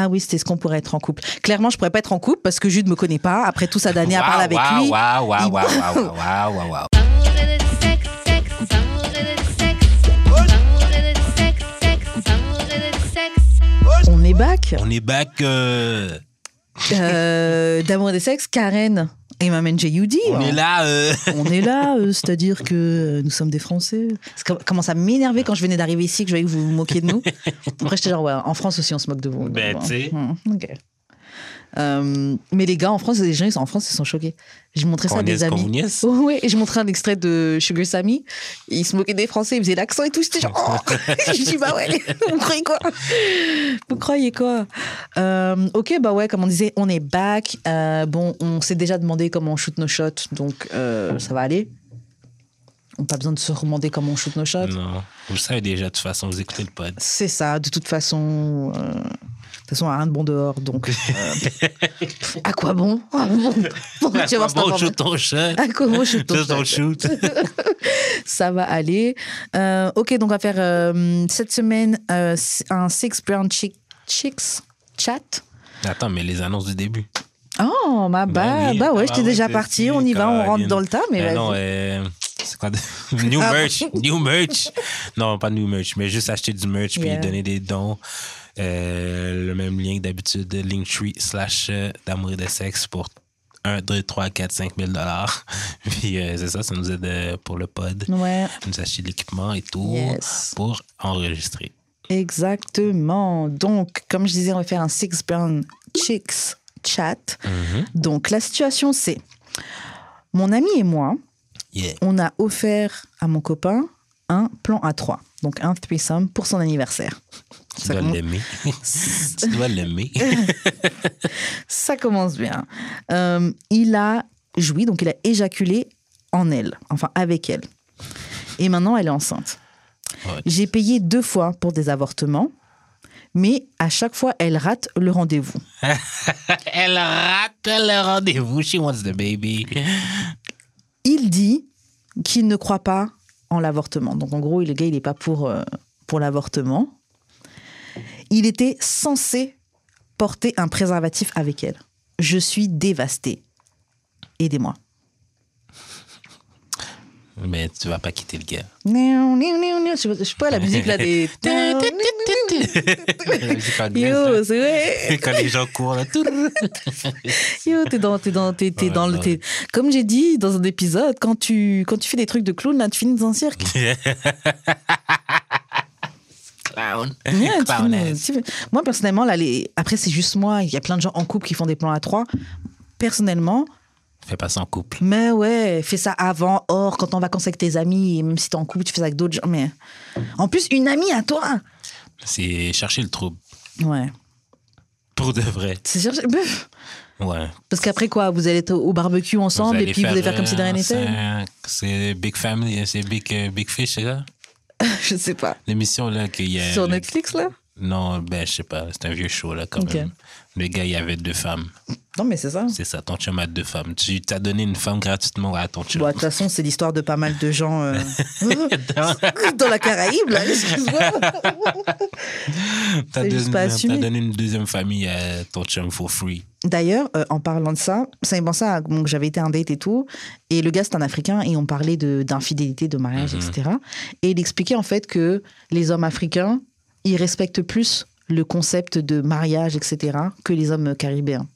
Ah oui, c'était ce qu'on pourrait être en couple. Clairement, je pourrais pas être en couple parce que Jude me connaît pas. Après toute sa d'années à parler avec lui. Waouh, waouh, waouh, waouh, waouh, sexe, sexe, sexe, sexe, sexe, sexe. On est back? On est back. euh, Euh, D'amour et des sexes, Karen et ma J.U.D. on est là. euh, On est là, euh, c'est-à-dire que euh, nous sommes des Français. Ça com- commence à m'énerver quand je venais d'arriver ici, que je voyais que vous vous moquiez de nous. Après, j'étais genre, ouais, en France aussi, on se moque de vous. Ben, tu sais. bon, hmm, ok. Euh, mais les gars en France, les gens ils sont en France, ils sont choqués. J'ai montré ça à des amis. et j'ai montré un extrait de Sugar Sammy. Il se moquait des Français, il faisait l'accent et tout. J'étais genre, oh Je dis, bah ouais, vous croyez quoi? Vous croyez quoi? Euh, Ok, bah ouais, comme on disait, on est back. Euh, bon, on s'est déjà demandé comment on shoot nos shots, donc ça va aller. On n'a pas besoin de se demander comment on shoot nos shots. Non, vous le savez déjà, de toute façon, vous écoutez le pod. C'est ça, de toute façon. De toute façon, rien de bon dehors, donc. euh, à quoi bon? Bon, tu vas voir, bon, shoot ton shot. À quoi bon shoot ton Shoot ça va aller. Euh, ok, donc on va faire euh, cette semaine un Six Brown Chick, Chicks chat. Attends, mais les annonces du début. Oh, ma bah, oui. bah ouais, Ah j'étais ouais, déjà c'est on y va, on rentre dans le tas, mais vas-y. non, euh, c'est quoi de... New Ah. merch, new merch. Non, pas new merch, mais juste acheter du merch puis Yeah. donner des dons. Euh, le même lien que d'habitude, Linktree slash euh, d'amour et de sexe pour 1, 2, 3, 4, 5 000 dollars. Puis euh, c'est ça, ça nous aide euh, pour le pod. Ouais, Nous acheter l'équipement et tout Yes. pour enregistrer. exactement. Donc, comme je disais, on va faire un Six Brown Chicks chat. Mhm. Donc, la situation, c'est mon ami et moi, Yeah. on a offert à mon copain un plan à trois. Donc, un threesome pour son anniversaire. Tu Ça dois commence- l'aimer. tu dois l'aimer. Ça commence bien. Euh, il a joui, donc il a éjaculé en elle, enfin avec elle. Et maintenant, elle est enceinte. J'ai payé deux fois pour des avortements, mais à chaque fois, elle rate le rendez-vous. Elle rate le rendez-vous. She wants the baby. Il dit qu'il ne croit pas en l'avortement. Donc en gros, le gars, il n'est pas pour, euh, pour l'avortement. Il était censé porter un préservatif avec elle. Je suis dévastée. Aidez-moi. Mais tu vas pas quitter le gars. Je sais pas- la musique là des. Yo, c'est vrai. Quand les gens courent, là. Yo, t'es dans, t'es dans, t'es, t'es dans le. t'es- Comme j'ai dit dans un épisode, quand tu, quand tu fais des trucs de clown, là, tu finis dans un cirque. Clown. Tu tu- Moi, personnellement, là, les... après, c'est juste moi. Il y a plein de gens en couple qui font des plans à trois. Personnellement, Fais pas ça en couple. mais ouais, fais ça avant, hors, quand en vacances avec tes amis, et même si t'es en couple, tu fais ça avec d'autres gens. Mais en plus, une amie à toi. C'est chercher le trouble. Ouais. Pour de vrai. C'est chercher. Ouais. Parce qu'après, quoi, vous allez être au barbecue ensemble et puis vous allez faire comme si de rien euh, n'était? c'est- C'est Big Family, c'est Big, euh, Big Fish, c'est ça? Je sais pas. L'émission, là, qu'il y a. Sur le- Netflix, là? Non, ben, je sais pas. C'est un vieux show, là, quand même. Le gars, il y avait deux femmes. Non, mais c'est ça. C'est ça, ton chum a deux femmes. Tu t'as donné une femme gratuitement à ton chum. Bon, de toute façon, c'est l'histoire de pas mal de gens euh, dans la Caraïbe, là, excuse-moi. T'as c'est donné, une deuxième famille à ton chum for free. D'ailleurs, euh, en parlant de ça, ça me pensait à bon, j'avais été un date et tout, et le gars, c'est un Africain, et on parlait d'infidélité, de, mariage, Mhm. etc. Et il expliquait en fait que les hommes africains, ils respectent plus le concept de mariage, etc., que les hommes caribéens.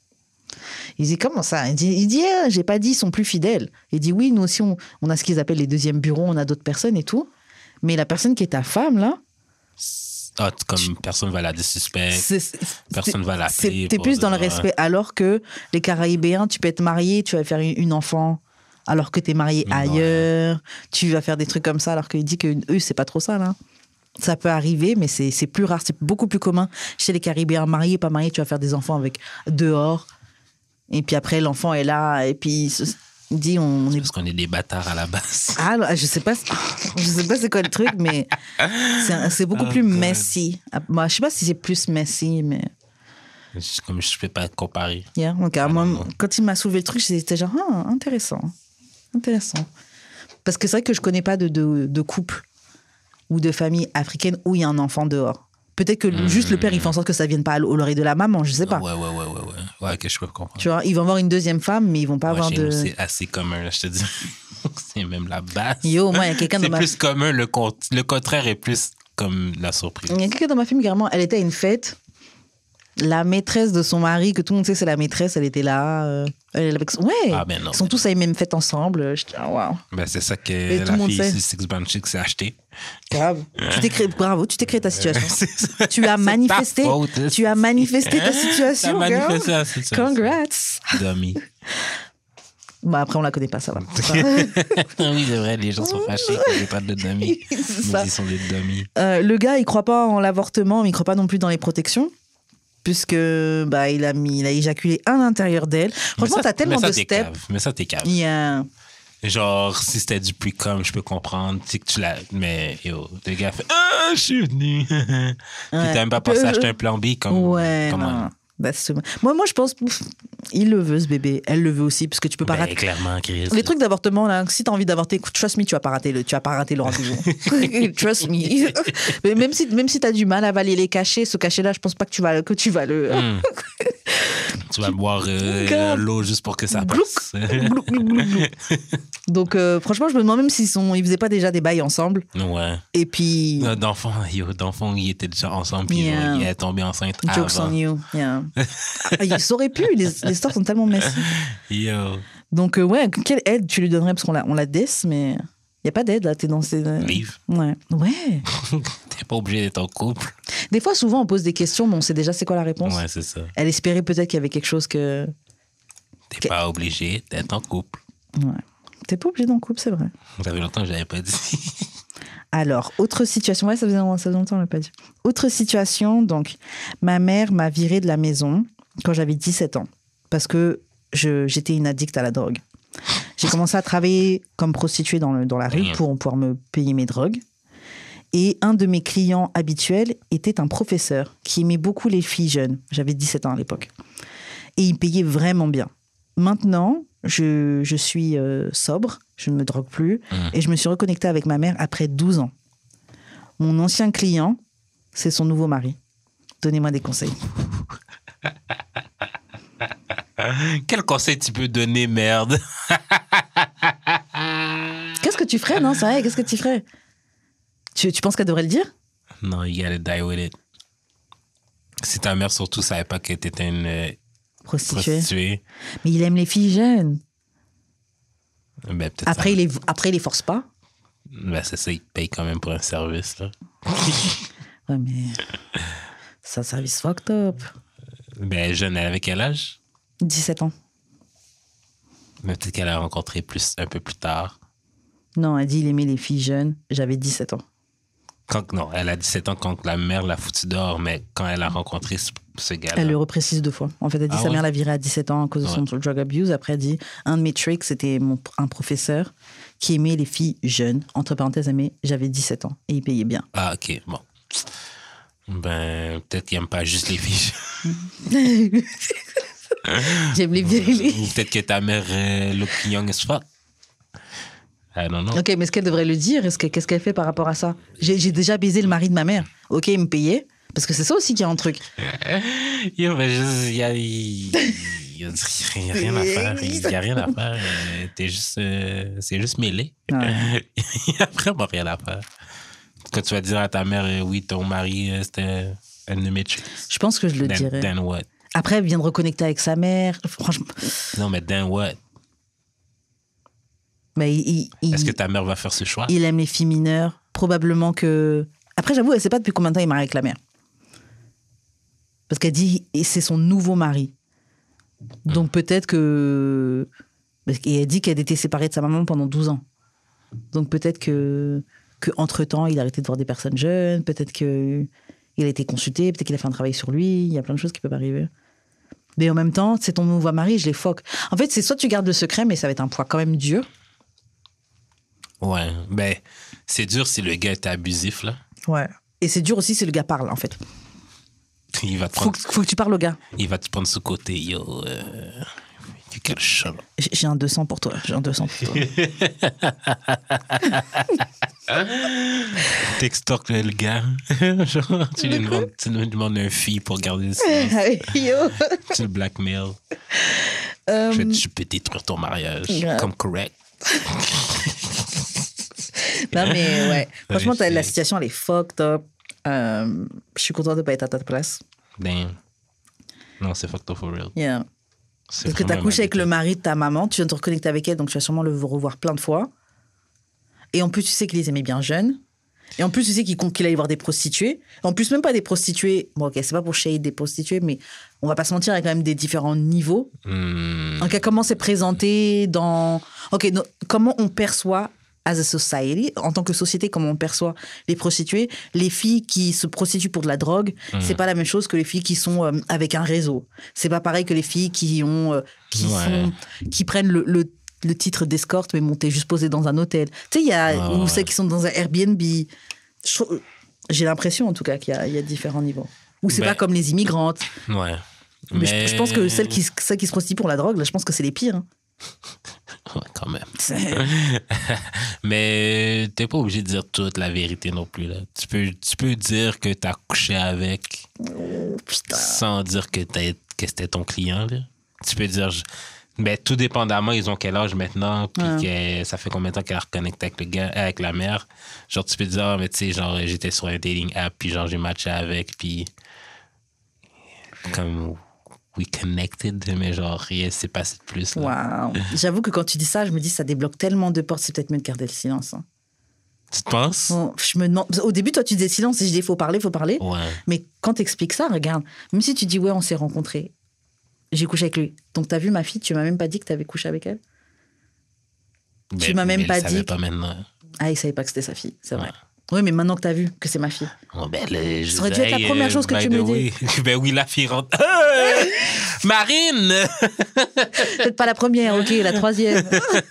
Il dit comment ça? Il dit, dit Ah, j'ai pas dit ils sont plus fidèles. Il dit oui, nous aussi on, on a ce qu'ils appellent les deuxièmes bureaux, on a d'autres personnes et tout. Mais la personne qui est ta femme là, Ah, comme personne va la désuspecte. c'est- c'est- Personne va c'est- T'es plus dans le dire, respect. Alors que les Caraïbéens, tu peux être marié, tu vas faire une, enfant. Alors que t'es marié Ouais. ailleurs, tu vas faire des trucs comme ça. Alors qu'il dit que eux, c'est pas trop ça là. Ça peut arriver, mais c'est plus rare. C'est beaucoup plus commun chez les Caribéens. Marié, pas marié, tu vas faire des enfants avec dehors. Et puis après, l'enfant est là. Et puis, il dit on est Parce qu'on est des bâtards à la base. ah, je sais pas, je sais pas c'est quoi le truc, mais c'est beaucoup Oh, plus God. messy. Ah, Moi, je sais pas si c'est plus messy, mais Comme je peux pas comparer. yeah, donc, ah, moi, non, non. quand il m'a soulevé le truc, j'étais genre ah, intéressant, intéressant. Parce que c'est vrai que je connais pas de, de, de couple ou de famille africaine où il y a un enfant dehors. Peut-être que le- juste le père, il fait en sorte que ça vienne pas à l'oreille de la maman, je sais pas. Ouais, ouais, ouais, ouais, ouais. Ouais, que je peux comprendre. Tu vois, ils vont avoir une deuxième femme, mais ils vont pas Ouais, avoir de. c'est assez commun, là, je te dis. c'est même la base. Yo, moi, il y a quelqu'un dans C'est ma plus commun, le, con- le contraire est plus comme la surprise. Il y a quelqu'un dans ma famille, carrément, elle était à une fête. La maîtresse de son mari, que tout le monde sait c'est la maîtresse, elle était là. euh, elle est avec son- Ouais, Ah, ben non. ils sont tous à une même fête ensemble. Je dis, ah, waouh, Ben, c'est ça Et que tout la fille ici, Six Band Chick s'est acheté. grave. tu t'es créé, bravo, tu t'es créé ta situation. C'est ça. tu as C'est manifesté, ta tu as manifesté ta situation. T'as girl. manifesté la situation. Congrats. Dummy. Bah après, on la connaît pas, ça va. oui, c'est vrai, les gens sont fâchés que j'ai pas de dummy. Mais ils sont des dummies. Euh, le gars, il croit pas en l'avortement, mais il croit pas non plus dans les protections. Puisque bah, il, a mis, il a éjaculé à l'intérieur d'elle. Franchement, t'as tellement mais ça, de t'es steps. cave. Mais ça, t'es cave. Genre, si c'était du comme, je peux comprendre. Tu sais que tu l'as. Mais yo, le gars fait Ah, je suis venu. Puis t'as même pas pensé acheter un plan B comme. Ouais, non. Bah, moi, moi, je pense, pff, il le veut, ce bébé. Elle le veut aussi, parce que tu peux pas Ben, rater. clairement, Chris. Les trucs d'avortement, là, si t'as envie d'avorter, écoute, trust me, tu vas pas rater le, tu vas pas rater le rendez-vous. trust me. Mais même si, même si t'as du mal à avaler les cachets, ce cachet-là, je pense pas que tu vas, que tu vas le. Hmm. tu vas boire euh, l'eau juste pour que ça passe. Donc, euh, franchement, je me demande même s'ils sont, ils faisaient pas déjà des bails ensemble. ouais. Et puis, Euh, D'enfant, yo, d'enfant, ils étaient déjà ensemble, puis Yeah. ils est tombé enceinte jokes avant. on you. Yeah. Ah, ils auraient pu, les, les histoires sont tellement messy. Yo, Donc, euh, ouais, quelle aide tu lui donnerais? Parce qu'on la, on la death, mais il n'y a pas d'aide là, t'es dans ces. livre. Ouais. Ouais. T'es pas obligé d'être en couple. Des fois, souvent, on pose des questions, mais on sait déjà c'est quoi la réponse. Ouais, c'est ça. Elle espérait peut-être qu'il y avait quelque chose que. T'es Ok. pas obligé d'être en couple. Ouais. T'es pas obligé d'en couple, c'est vrai. Ça fait longtemps que je l'avais pas dit. Alors, autre situation. Ouais, ça faisait, ça faisait longtemps, on l'a pas dit. Autre situation, donc, ma mère m'a virée de la maison quand j'avais 17 ans parce que j'étais une addict à la drogue. J'ai commencé à travailler comme prostituée dans, le, dans la rue pour pouvoir me payer mes drogues. Et un de mes clients habituels était un professeur qui aimait beaucoup les filles jeunes. J'avais 17 ans à l'époque. Et il payait vraiment bien. Maintenant, je, je suis euh, sobre, je ne me drogue plus, Mhm. et je me suis reconnectée avec ma mère après 12 ans. Mon ancien client, c'est son nouveau mari. Donnez-moi des conseils. Quel conseil tu peux donner, merde? Qu'est-ce que tu ferais, non? C'est vrai, qu'est-ce que tu ferais? Tu, tu penses qu'elle devrait le dire? Non, you gotta die with it. Si ta mère surtout savait pas que t'étais une euh, Prostituée. prostituée, Mais il aime les filles jeunes. ben Après, ça- il les, après, il les force pas. ben, c'est ça, ils te payent quand même pour un service, là. Ouais, mais. C'est un service fucked up. Ben, jeune, elle avait quel âge? 17 ans. Mais peut-être qu'elle a rencontré plus, un peu plus tard. Non, elle dit il aimait les filles jeunes. J'avais 17 ans. Quand, non, elle a 17 ans quand la mère l'a foutu dehors, mais quand elle a rencontré ce, ce gars-là. Elle le reprécise deux fois. En fait, elle dit Ah sa ouais? mère l'a virée à 17 ans à cause de son drug abuse. Après, elle dit un de mes tricks, c'était un professeur qui aimait les filles jeunes. Entre parenthèses, met j'avais 17 ans et il payait bien. Ah, ok, bon. Ben, peut-être qu'il aime pas juste les filles. J'aime les vieilles. Ou peut-être que ta mère euh, look young as fuck. I don't know. Ok, mais est-ce qu'elle devrait le dire Est-ce que- Qu'est-ce qu'elle fait par rapport à ça? J'ai déjà baisé le mari de ma mère. Ok, il me payait. Parce que c'est ça aussi qui est un truc. Il y a, rien à faire. Il y a rien à faire. Euh, T'es juste, euh, c'est juste mêlé. Ouais. Il y a vraiment rien à faire. Quand tu vas dire à ta mère, euh, oui, ton mari, euh, c'était un de mes tricks. Je pense que je le Then, dirais. then what? Après, elle vient de reconnecter avec sa mère. Franchement, Non, mais then what? Mais il, il- Est-ce que ta mère va faire ce choix? il aime les filles mineures. Probablement que. Après, j'avoue, elle sait pas depuis combien de temps il est marié avec la mère. Parce qu'elle dit c'est son nouveau mari. Donc peut-être que- Et elle dit qu'elle était séparée de sa maman pendant 12 ans. Donc peut-être que, que entre temps il a arrêté de voir des personnes jeunes. Peut-être que il a été consulté. Peut-être qu'il a fait un travail sur lui. Il y a plein de choses qui peuvent arriver. Mais en même temps, c'est ton nouveau mari, je les foque. En fait, c'est soit tu gardes le secret, mais ça va être un poids quand même dur. Ouais. Ben, c'est dur si le gars est abusif, là. Ouais. Et c'est dur aussi si le gars parle, en fait. Il va te Faut prendre, que, faut que tu parles au gars. il va te prendre sous côté. Yo, euh, shut up. J'ai un 200 pour toi. J'ai un 200 pour toi. T'extorques le gars. Genre, tu lui demandes, tu lui demandes une fille pour garder. Yo. tu le blackmail. Euh, Je, je peux détruire ton mariage. Comme correct. Non, mais ouais. Franchement, la situation, elle est fucked up. Euh, je suis contente de pas être à ta place. Damn. Non, c'est fucked up for real. Yeah. Parce que t'as vraiment couché avec le mari de ta maman, tu viens de te reconnecter avec elle, donc tu vas sûrement le revoir plein de fois. Et en plus, tu sais qu'il les aimait bien jeunes. Et en plus, tu sais qu'il compte qu'il allait voir des prostituées. En plus, même pas des prostituées. Bon, ok, c'est pas pour shade des prostituées, mais on va pas se mentir, il y a quand même des différents niveaux. Donc, comment c'est présenté dans. Ok, no- comment on perçoit, as a society, en tant que société, comment on perçoit les prostituées. Les filles qui se prostituent pour de la drogue, c'est pas la même chose que les filles qui sont euh, avec un réseau. C'est pas pareil que les filles qui ont. euh, qui, Ouais. sont, qui prennent le. le le titre d'escorte, mais bon, t'es juste posé dans un hôtel. Tu sais, il y a. Ouais, ou ouais. celles qui sont dans un Airbnb. J'ai l'impression, en tout cas, qu'il y a, il y a différents niveaux. Ou c'est Ben- pas comme les immigrantes. Ouais. Mais, je, je pense que celles qui, celles qui se prostituent pour la drogue, là, je pense que c'est les pires. hein. Ouais, quand même. Mais t'es pas obligé de dire toute la vérité non plus. Là. Tu, peux, tu peux dire que t'as couché avec Oh, sans dire que, que c'était ton client. Là. Tu peux dire. Ben, tout dépendamment, ils ont quel âge maintenant, puis que ça fait combien de temps qu'elle a reconnecté avec le gars, avec la mère. Genre, tu peux dire, Ah, mais tu sais, genre, j'étais sur un dating app, puis genre, j'ai matché avec, puis comme we connected, mais genre, rien s'est passé de plus. Waouh. J'avoue que quand tu dis ça, je me dis ça débloque tellement de portes, c'est peut-être mieux de garder le silence. hein. Tu te penses? Bon, je me demande. Au début, toi, tu disais silence et je dis faut parler, faut parler. Ouais. Mais quand t'expliques ça, regarde, même si tu dis ouais, on s'est rencontrés, j'ai couché avec lui. Donc t'as vu ma fille, tu m'as même pas dit que t'avais couché avec elle. Tu Ben, m'as même mais pas elle savait dit. pas maintenant. Ah, il savait pas que c'était sa fille, c'est vrai. Oui, mais maintenant que t'as vu que c'est ma fille. Oh, ben, Ça aurait dû être la première euh, chose que by tu me way. ben oui, la fille rentre. Marine! Peut-être pas la première, ok, la troisième.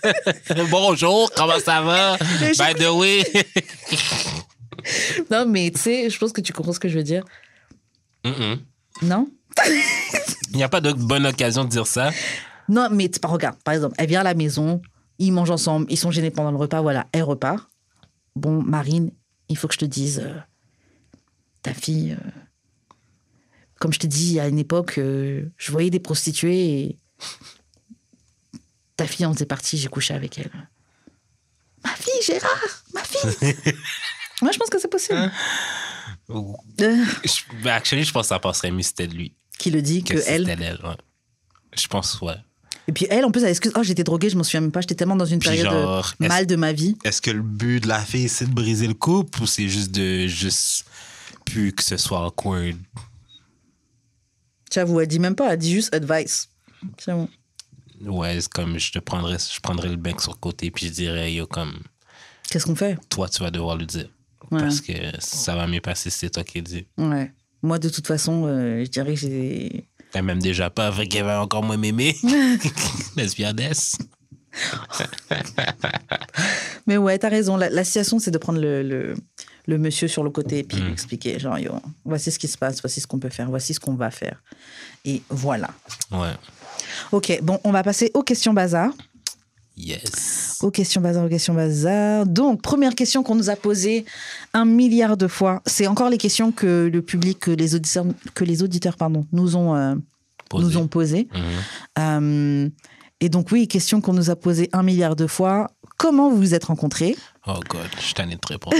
Bonjour, comment ça va? By the way. non, mais tu sais, je pense que tu comprends ce que je veux dire. Non? Il n'y a pas de bonne occasion de dire ça. Non, mais tu- regarde, par exemple, elle vient à la maison, ils mangent ensemble, ils sont gênés pendant le repas, voilà, elle repart. Bon, Marine, il faut que je te dise, euh, ta fille, euh, comme je te dis, à une époque, euh, je voyais des prostituées et ta fille en faisait partie, j'ai couché avec elle. Ma fille, Gérard, ma fille. Moi, je pense que c'est possible. Euh, je- actually, je pense que ça passerait mieux si c'était de lui. qui le dit que, elle. c'était elle, ouais. Je pense, ouais. Et puis elle, en plus, elle excuse. Oh, j'étais droguée, je m'en souviens même pas. J'étais tellement dans une période genre, euh, mal de ma vie. Est-ce que le but de la fille, c'est de briser le couple ou c'est juste de juste plus que ce soit awkward? J'avoue, elle dit même pas, elle dit juste advice. C'est bon. Ouais, c'est comme je te prendrais, je prendrais le bec sur le côté puis je dirais, yo, comme Qu'est-ce qu'on fait? toi, tu vas devoir le dire. Ouais. Parce que ça va mieux passer si c'est toi qui le dis. Ouais. Moi, de toute façon, euh, je dirais que j'ai. T'as même déjà pas, fait qu'elle va encore moins m'aimer. Lesbianesse. Mais ouais, t'as raison. La, la situation, c'est de prendre le, le, le monsieur sur le côté et puis Mm. lui expliquer genre, yo, voici ce qui se passe, voici ce qu'on peut faire, voici ce qu'on va faire. Et voilà. Ouais. Ok, bon, on va passer aux questions bazar. Yes. Aux questions bazar, aux questions bazar. Donc, première question qu'on nous a posée un milliard de fois. C'est encore les questions que le public, que les auditeurs, que les auditeurs pardon, nous ont, euh, Posé. nous ont posées. Mhm. Euh, et donc, oui, question qu'on nous a posée un milliard de fois. Comment vous vous êtes rencontrés? Oh God, je suis tanné de te répondre.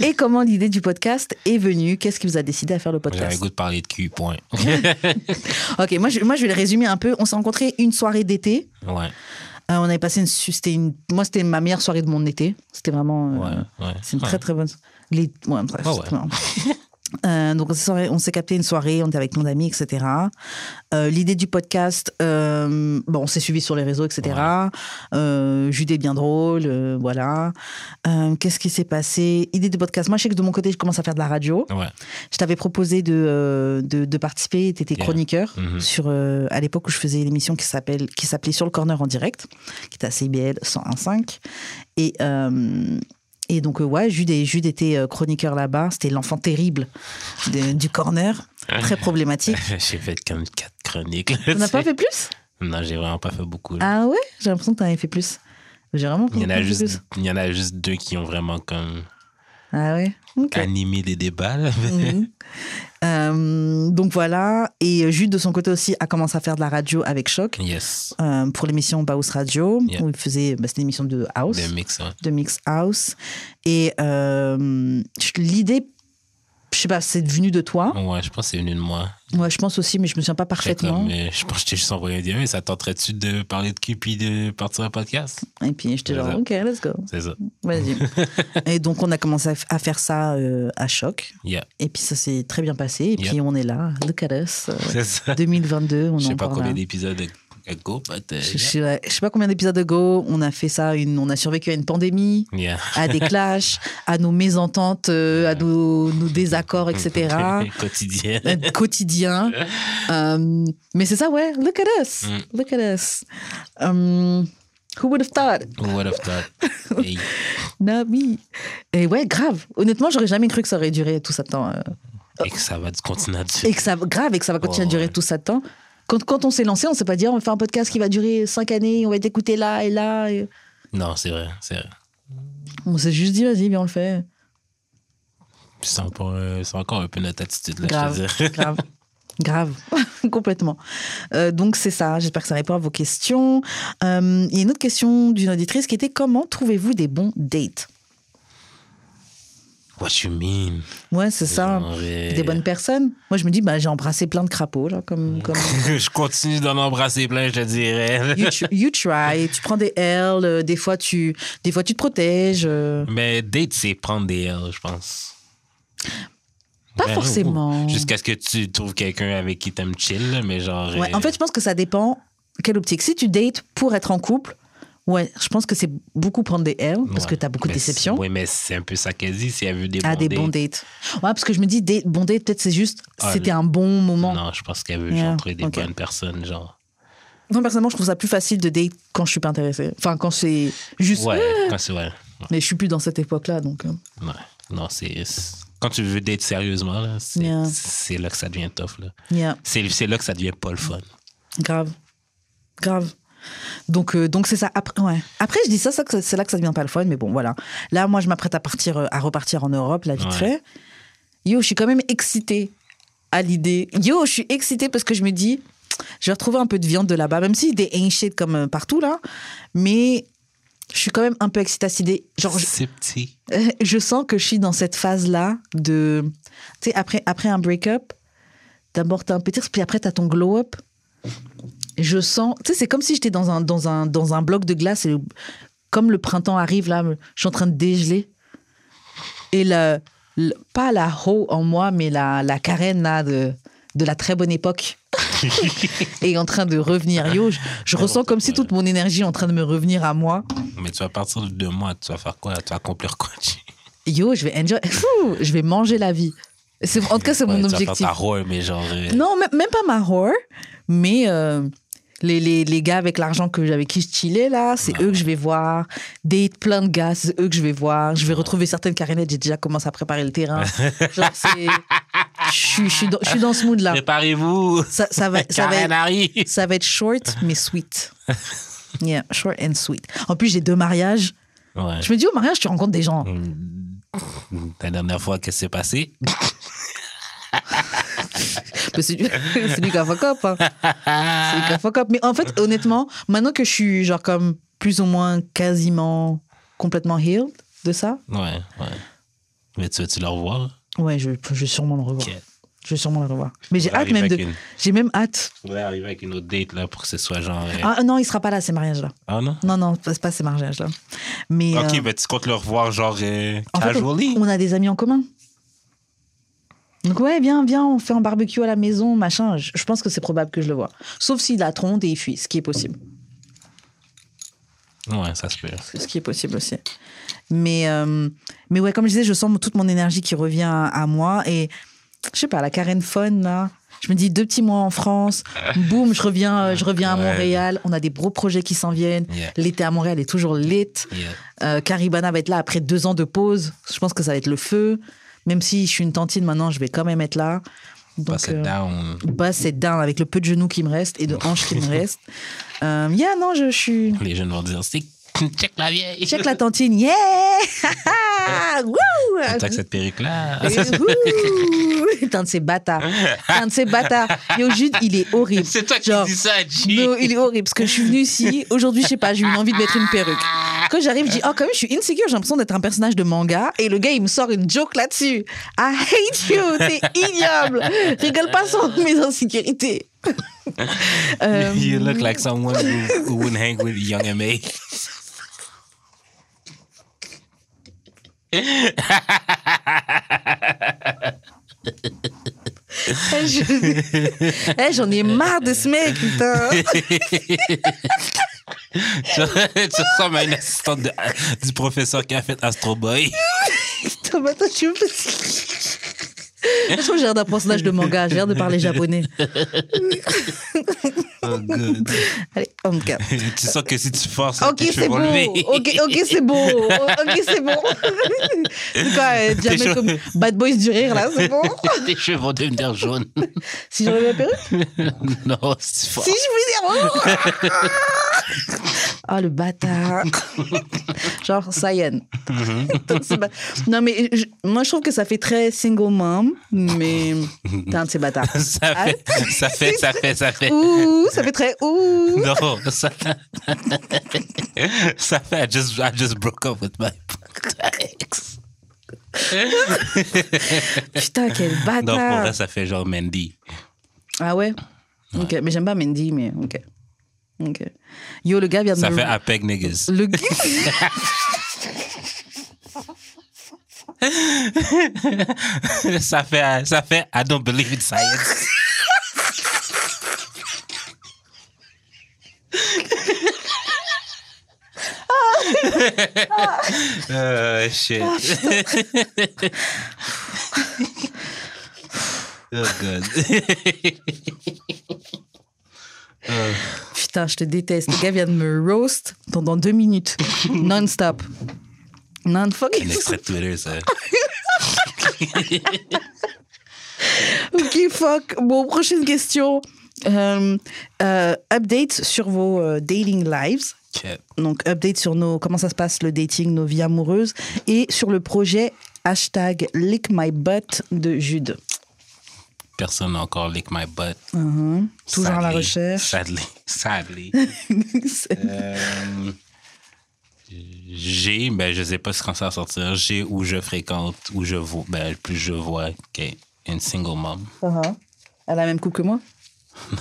Et comment l'idée du podcast est venue? Qu'est-ce qui vous a décidé à faire le J'avais podcast goût de parler de cul, point. Ok, moi je, moi je vais le résumer un peu. On s'est rencontrés une soirée d'été. ouais, Euh, on avait passé une, c'était une, moi c'était ma meilleure soirée de mon été. C'était vraiment, euh, ouais, ouais. c'est une Ouais. très très bonne. Les, ouais, bref, Ah ouais. Euh, donc on s'est, capté une soirée, on était avec mon ami, etc. Euh, l'idée du podcast, euh, bon, on s'est suivi sur les réseaux, etc. Euh, Jude est bien drôle, voilà. Qu'est-ce qui s'est passé? Idée du podcast. Moi, je sais que de mon côté, je commence à faire de la radio. Ouais. Je t'avais proposé de, de, de participer, tu étais Yeah. chroniqueur Mhm. sur, à l'époque où je faisais une émission qui, s'appelle, qui s'appelait Sur le Corner en direct, qui était à CIBL 101.5. Et, et donc, euh, ouais, Jude, et- Jude était euh, chroniqueur là-bas. C'était l'enfant terrible de- du corner, très problématique. J'ai fait comme quatre chroniques. On n'a pas fait plus? Non, j'ai vraiment pas fait beaucoup. là. Ah ouais? J'ai l'impression que tu en avais fait plus. J'ai vraiment Il y, en a juste, plus. il y en a juste deux qui ont vraiment comme Ah ouais? Animé les débats. là. Mhm. Euh, donc voilà. Et Jude, de son côté aussi, a commencé à faire de la radio avec Choc yes. euh, pour l'émission Baus Radio, Yeah. où il faisait. bah, C'était une émission de House. Le mix, ouais. de Mix House. Et euh, l'idée, je sais pas, c'est venu de toi. Ouais, je pense que c'est venu de moi. Ouais, je pense aussi, mais je me souviens pas Fait parfaitement. euh, je pense que je t'ai juste envoyé un DM. Ça tenterait-tu de parler de cul puis de partir un podcast? Et puis j'étais genre, ça. ok, let's go. C'est ça. Vas-y. et donc on a commencé à faire ça euh, à choc. Yeah. Et puis ça s'est très bien passé. Et puis on est là. Look at us. euh, C'est ça. 2022, on Je sais pas combien d'épisodes ago, but uh, Je, je- ouais, je sais pas combien d'épisodes de Go, on a fait ça, une, on a survécu à une pandémie, yeah. à des clashs, à nos mésententes, euh, à nos, nos désaccords, etc. Quotidien. euh, quotidien. Euh, mais c'est ça, ouais. Look at us. Mm. Look at us. Um, who would have thought? Who would have thought? Hey. Not me. Et ouais, grave. Honnêtement, j'aurais jamais cru que ça aurait duré tout ça temps. euh, Et que ça va continuer à durer. et que ça, grave, et que ça va continuer à durer tout ça temps. Quand, quand on s'est lancé, on s'est pas dit, on va faire un podcast qui va durer cinq années, on va être écouté là et là. et- Non, c'est vrai, c'est vrai. On s'est juste dit, vas-y, viens, on le fait. C'est encore, euh, c'est encore un peu notre attitude, là, Grave, je te dire. grave. Grave, complètement. Euh, donc c'est ça, j'espère que ça répond à vos questions. Euh, Il y a une autre question d'une auditrice qui était comment trouvez-vous des bons dates? What you mean? Ouais, c'est ça. Genre, euh, Des bonnes personnes. Moi, je me dis, bah, j'ai embrassé plein de crapauds, là, comme, comme je continue d'en embrasser plein, je te dirais. you, tr- you try. Tu prends des L, euh, des fois tu, des fois tu te protèges. euh. Mais date, c'est prendre des L, je pense. Pas Ben, forcément. Jusqu'à ce que tu trouves quelqu'un avec qui t'aimes chill, mais genre. Ouais, euh, en fait, je pense que ça dépend quelle optique. Si tu dates pour être en couple, ouais, je pense que c'est beaucoup prendre des L parce que ouais. tu as beaucoup de déceptions. Oui, mais c'est un peu ça qu'elle dit, si elle veut des Ah, bons des bons dates. dates. Ouais, parce que je me dis, date, bon date, peut-être c'est juste, Ah, c'était un bon moment. Non, je pense qu'elle veut Yeah, genre trouver des ok. bonnes personnes, genre. Moi, personnellement, je trouve ça plus facile de date quand je suis pas intéressée. Enfin, quand c'est juste. Ouais, quand c'est ouais. Mais je suis plus dans cette époque-là, donc. euh, Ouais. Non, c'est. Quand tu veux date sérieusement, là, c'est Yeah. là que ça devient tough. Là. yeah. C'est là que ça devient pas le fun. Grave. Grave. Donc, euh, donc c'est ça. Après, ouais. Après, je dis ça, c'est là que ça devient pas le fun, mais bon, voilà. Là, moi, je m'apprête à partir, euh, à repartir en Europe, là, vite Ouais. fait. Yo, je suis quand même excitée à l'idée. Yo, je suis excitée parce que je me dis, je vais retrouver un peu de viande de là-bas, même si des ain't shit comme euh, partout, là. Mais je suis quand même un peu excitée à cette idée. Genre, C'est petit. je sens que je suis dans cette phase-là de. Tu sais, après, après un break-up, d'abord t'as un pétir, puis après t'as ton glow-up. Je sens. Tu sais, c'est comme si j'étais dans un, dans, un, dans un bloc de glace et comme le printemps arrive, là, je suis en train de dégeler. Et le, le- pas la ho en moi, mais la, la là, de, de la très bonne époque est en train de revenir. Yo, je, je ressens comme si toute mon énergie est en train de me revenir à moi. Mais tu vas partir de deux mois, tu vas faire quoi? Tu vas accomplir quoi? Yo, je vais enjoy. Je vais manger la vie. En tout cas, c'est Ouais, mon tu vas objectif. faire ta mais genre. Non, même, pas ma whore, mais euh, les, les, les gars avec l'argent que avec qui je chillais là, c'est eux que je vais voir. Date plein de gars, c'est eux que je vais voir. Je vais retrouver certaines carinettes, j'ai déjà commencé à préparer le terrain. Genre, c'est. Je suis- je suis dans- ce mood-là. Préparez-vous! Ça, ça, va, ça, va être, ça va être short, mais sweet. Yeah, short and sweet. En plus, j'ai deux mariages. Ouais. Je me dis, au mariage, tu rencontres des gens. La dernière fois, qu'est-ce qui s'est passé? Mais C'est lui, qui a fuck up. hein. C'est lui qui a fuck up. Mais en fait, honnêtement, maintenant que je suis genre comme plus ou moins quasiment complètement healed de ça, Ouais, ouais. Mais tu veux-tu le revoir? ouais, je, je vais sûrement le revoir. Je vais sûrement le revoir. Mais j'ai hâte même de. une- J'ai même hâte. Faudrait arriver avec une autre date là pour que ce soit genre. euh, Ah non, il sera pas là, ces mariages-là. Ah non? Non, non, c'est pas ces mariages-là. Mais. Ok, euh, ben tu comptes le revoir genre euh, en fait, casually? on a des amis en commun. Donc ouais, viens, viens, on fait un barbecue à la maison, machin. Je, je pense que c'est probable que je le vois. Sauf s'il a tronde et il fuit, ce qui est possible. Ouais, ça se peut. ce qui est possible aussi. Mais, euh, mais ouais, comme je disais, je sens toute mon énergie qui revient à, à moi. Et je sais pas, la Karen Fun, là, je me dis deux petits mois en France, boum, je reviens, euh, je reviens à. Montréal. On a des gros projets qui s'en viennent. Yeah. L'été à Montréal est toujours lit. Yeah. Euh, Caribana va être là après deux ans de pause. Je pense que ça va être le feu. Même si je suis une tantine maintenant, je vais quand même être là. Donc, it euh, down. c'est down avec le peu de genoux qui me reste et de hanches qui me restent. Euh, yeah, non, je, je suis. Les jeunes vont dire, c'est Check la vieille. Check la tantine, yeah! Wouh! T'as cette perruque-là. Ouh! Tant de ces bâtards. Tant de ces bâtards. Yo, Jude, il est horrible. C'est toi qui dis ça, G. Non, il est horrible parce que je suis venue ici. Aujourd'hui, je sais pas, j'ai eu envie de mettre une perruque. Quand j'arrive, je dis, oh, quand même, je suis insecure. J'ai l'impression d'être un personnage de manga. Et le gars, il me sort une joke là-dessus. I hate you. T'es ignoble. Rigole pas sur mes insécurités. Euh, You look like someone who, who wouldn't hang with young M.A. eh, eh, J'en ai marre de ce mec, putain. Tu ressembles à une assistante de- du professeur qui a fait Astro Boy. Attends, tu veux Je trouve que j'ai l'air d'un personnage de manga. J'ai l'air de parler japonais. Oh, good. Allez, on me calme. tu sens que si tu forces, Ok, c'est bon. Ok, ok, c'est bon. Ok, c'est bon. C'est quoi, euh, jamais comme Bad Boys du rire, là, c'est bon. tes cheveux vont devenir jaunes. Si j'enlève ma perruque non, c'est fort. Si je voulais dire. Ah, le bâtard. Genre, c'est ba- Non, mais je- moi, je trouve que ça fait très single mom, mais t'es un de ces bâtards. Ça fait, ça fait, ça fait, ça fait. Ouh, ça fait très ouh. Non, ça, ça fait. I just, I just broke up with my ex. Putain, quel Non, pour bâtard. vrai, ça fait genre Mandy. Ah ouais Ok, mais j'aime pas Mandy, mais ok. Ok. Yo, le gars vient de Ça me... fait Apeg Niggas. Le gars... ça fait, ça fait I don't believe in science. oh shit. oh god. Putain, je te déteste. Le gars vient de me roast pendant deux minutes. Non-stop. Non-fucking Un extrait de Twitter, ça. Ok, fuck. Bon, prochaine question. Euh, euh, update sur vos euh, dating lives. Donc, update sur nos, comment ça se passe le dating, nos vies amoureuses. Et sur le projet hashtag Lick My Butt de Jude. Personne n'a encore lick my butt. Mhm. Toujours à la recherche. Sadly. Sadly. Euh, j'ai, ben je sais pas quand ça va sortir, j'ai où je fréquente, où je vois, ben plus je vois qu'une single mom. Uh-huh. Elle a la même coupe que moi?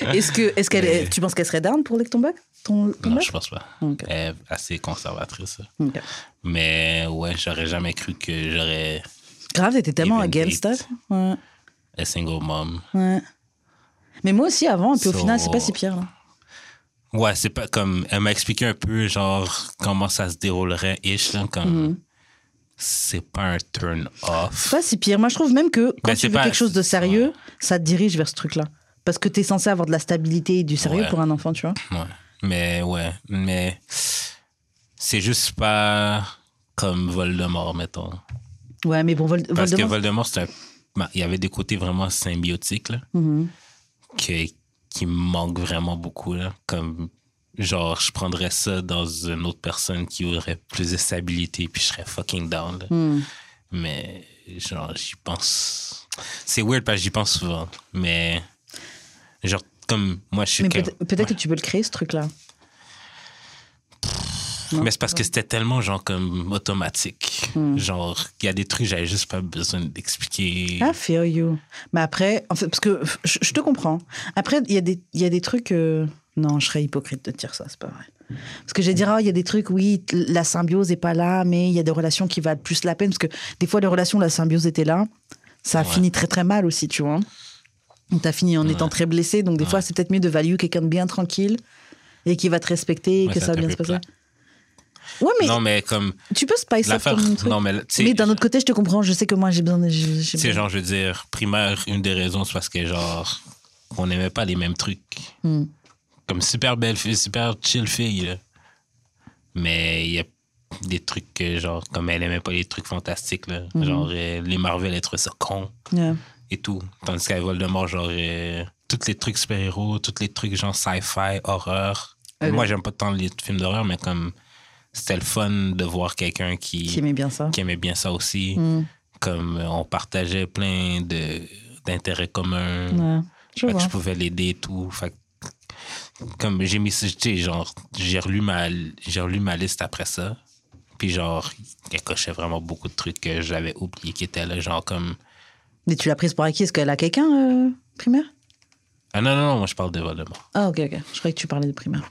Est-ce que, est-ce qu'elle est, tu penses qu'elle serait down pour lick ton bac ton, ton Non, bac je pense pas. Elle est assez conservatrice. Mais ouais, j'aurais jamais cru que j'aurais Grave, t'étais tellement Even against date. Ouais, un single mom. ouais. Mais moi aussi avant, et puis au final, c'est pas si pire. Là. Ouais, c'est pas comme. Elle m'a expliqué un peu, genre, comment ça se déroulerait, ish, là, comme. Mhm. C'est pas un turn off. C'est pas si pire. Moi, je trouve même que quand Ben, tu veux pas- quelque chose de sérieux, ouais. ça te dirige vers ce truc-là. Parce que t'es censé avoir de la stabilité et du sérieux Ouais. pour un enfant, tu vois. Ouais. Mais ouais, mais c'est juste pas comme Voldemort, mettons. Ouais, mais bon, Vol- Parce que Voldemort. Voldemort, un- ben, il y avait des côtés vraiment symbiotiques là, Mhm. que- qui me manquent vraiment beaucoup. Là. Comme, genre, je prendrais ça dans une autre personne qui aurait plus de stabilité, puis je serais fucking down. là. Mhm. Mais, genre, j'y pense. C'est weird parce que j'y pense souvent. Mais, genre, comme moi, je suis. Mais peut-être que tu peux le créer, ce truc-là. Non? Mais c'est parce que c'était tellement genre comme automatique. Hmm. Genre, il y a des trucs, j'avais juste pas besoin d'expliquer. I feel you. Mais après, en fait, parce que je, je te comprends. Après, il y, a des- y a des trucs. euh, Non, je serais hypocrite de dire ça, c'est pas vrai. Parce que je vais dire, ah, il y a des trucs, oui, la symbiose est pas là, mais il y a des relations qui valent plus la peine. Parce que des fois, les relations, la symbiose était là. Ça a Ouais. fini très très mal aussi, tu vois. Donc, t'as fini en étant très blessé. Donc, des fois, c'est peut-être mieux de value quelqu'un de bien tranquille et qui va te respecter et que ça ça va bien se passer. Ouais, mais Non, mais comme tu peux spice up truc. Non, mais Mais d'un autre côté, je te comprends. Je sais que moi, j'ai besoin de. tu sais, genre, je veux dire, primaire, une des raisons, c'est parce que, genre, on n'aimait pas les mêmes trucs. Hmm. Comme super belle fille, super chill fille, là. Mais il y a des trucs que, genre, comme elle aimait pas les trucs fantastiques, là. Mhm. Genre, euh, les Marvel, elle trouvait ça con. Yeah. et tout. Tandis qu'à Voldemort, genre, euh, tous les trucs super-héros, tous les trucs genre sci-fi, horreur, Ok. Moi, j'aime pas tant les films d'horreur, mais comme c'était le fun de voir quelqu'un qui, Qui aimait bien ça. qui aimait bien ça aussi. Mm. Comme euh, on partageait plein de d'intérêts communs. Ouais, je Fait que je pouvais l'aider et tout. Fait comme j'ai mis, genre, j'ai relu ma, j'ai relu ma liste après ça. Puis genre, elle cochait vraiment beaucoup de trucs que j'avais oublié qui étaient là, genre comme. Mais tu l'as prise pour acquis? Est-ce qu'elle a quelqu'un, euh, primaire? Ah non, non, non, moi je parle de Voldemort. Ah, ok, ok. Je croyais que tu parlais de primaire.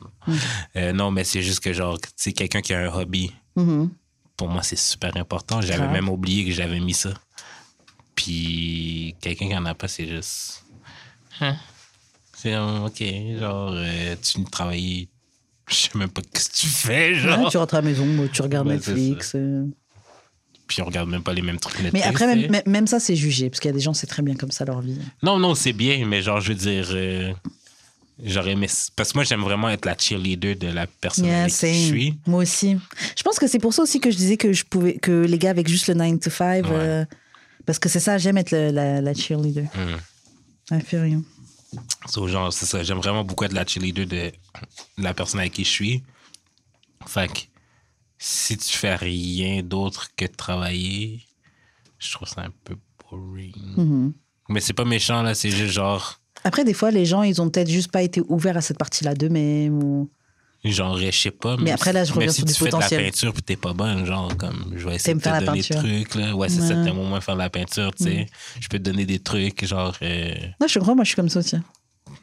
Euh, non, mais c'est juste que genre, tu sais, quelqu'un qui a un hobby, Mhm. pour moi c'est super important. J'avais même oublié que j'avais mis ça. Puis quelqu'un qui en a pas, c'est juste. Hein? C'est ok, genre, euh, tu travailles. Je sais même pas ce que tu fais, genre. Ouais, tu rentres à la maison, tu regardes Netflix. Puis on regarde même pas les mêmes trucs Netflix. Mais après, même, même- même ça, c'est jugé. Parce qu'il y a des gens, c'est très bien comme ça leur vie. Non, non, c'est bien, mais genre, je veux dire. euh, J'aurais aimé. Parce que moi, j'aime vraiment être la cheerleader de la personne Yeah, avec qui je suis. Moi aussi. Je pense que c'est pour ça aussi que je disais que je pouvais que les gars avec juste le 9 to 5 Ouais. euh, parce que c'est ça, j'aime être le- la, la cheerleader. Mm. I feel you. So, genre, c'est ça. J'aime vraiment beaucoup être la cheerleader de la personne avec qui je suis. Fait que si tu fais rien d'autre que travailler, je trouve ça un peu boring. Mhm. Mais c'est pas méchant, là. C'est juste genre. Après, des fois, les gens, ils ont peut-être juste pas été ouverts à cette partie-là d'eux-mêmes. Ou... Genre, je sais pas. Mais après, là, je reviens si sur du tu fais de potentiel. la peinture puis t'es pas bonne, genre, comme, je vais essayer de te faire donner des trucs, là. Ouais, c'est ça, Ouais. t'aimes au moins faire de la peinture, tu sais. Je peux te donner des trucs, genre, euh, Non, je crois, moi, je suis comme ça aussi.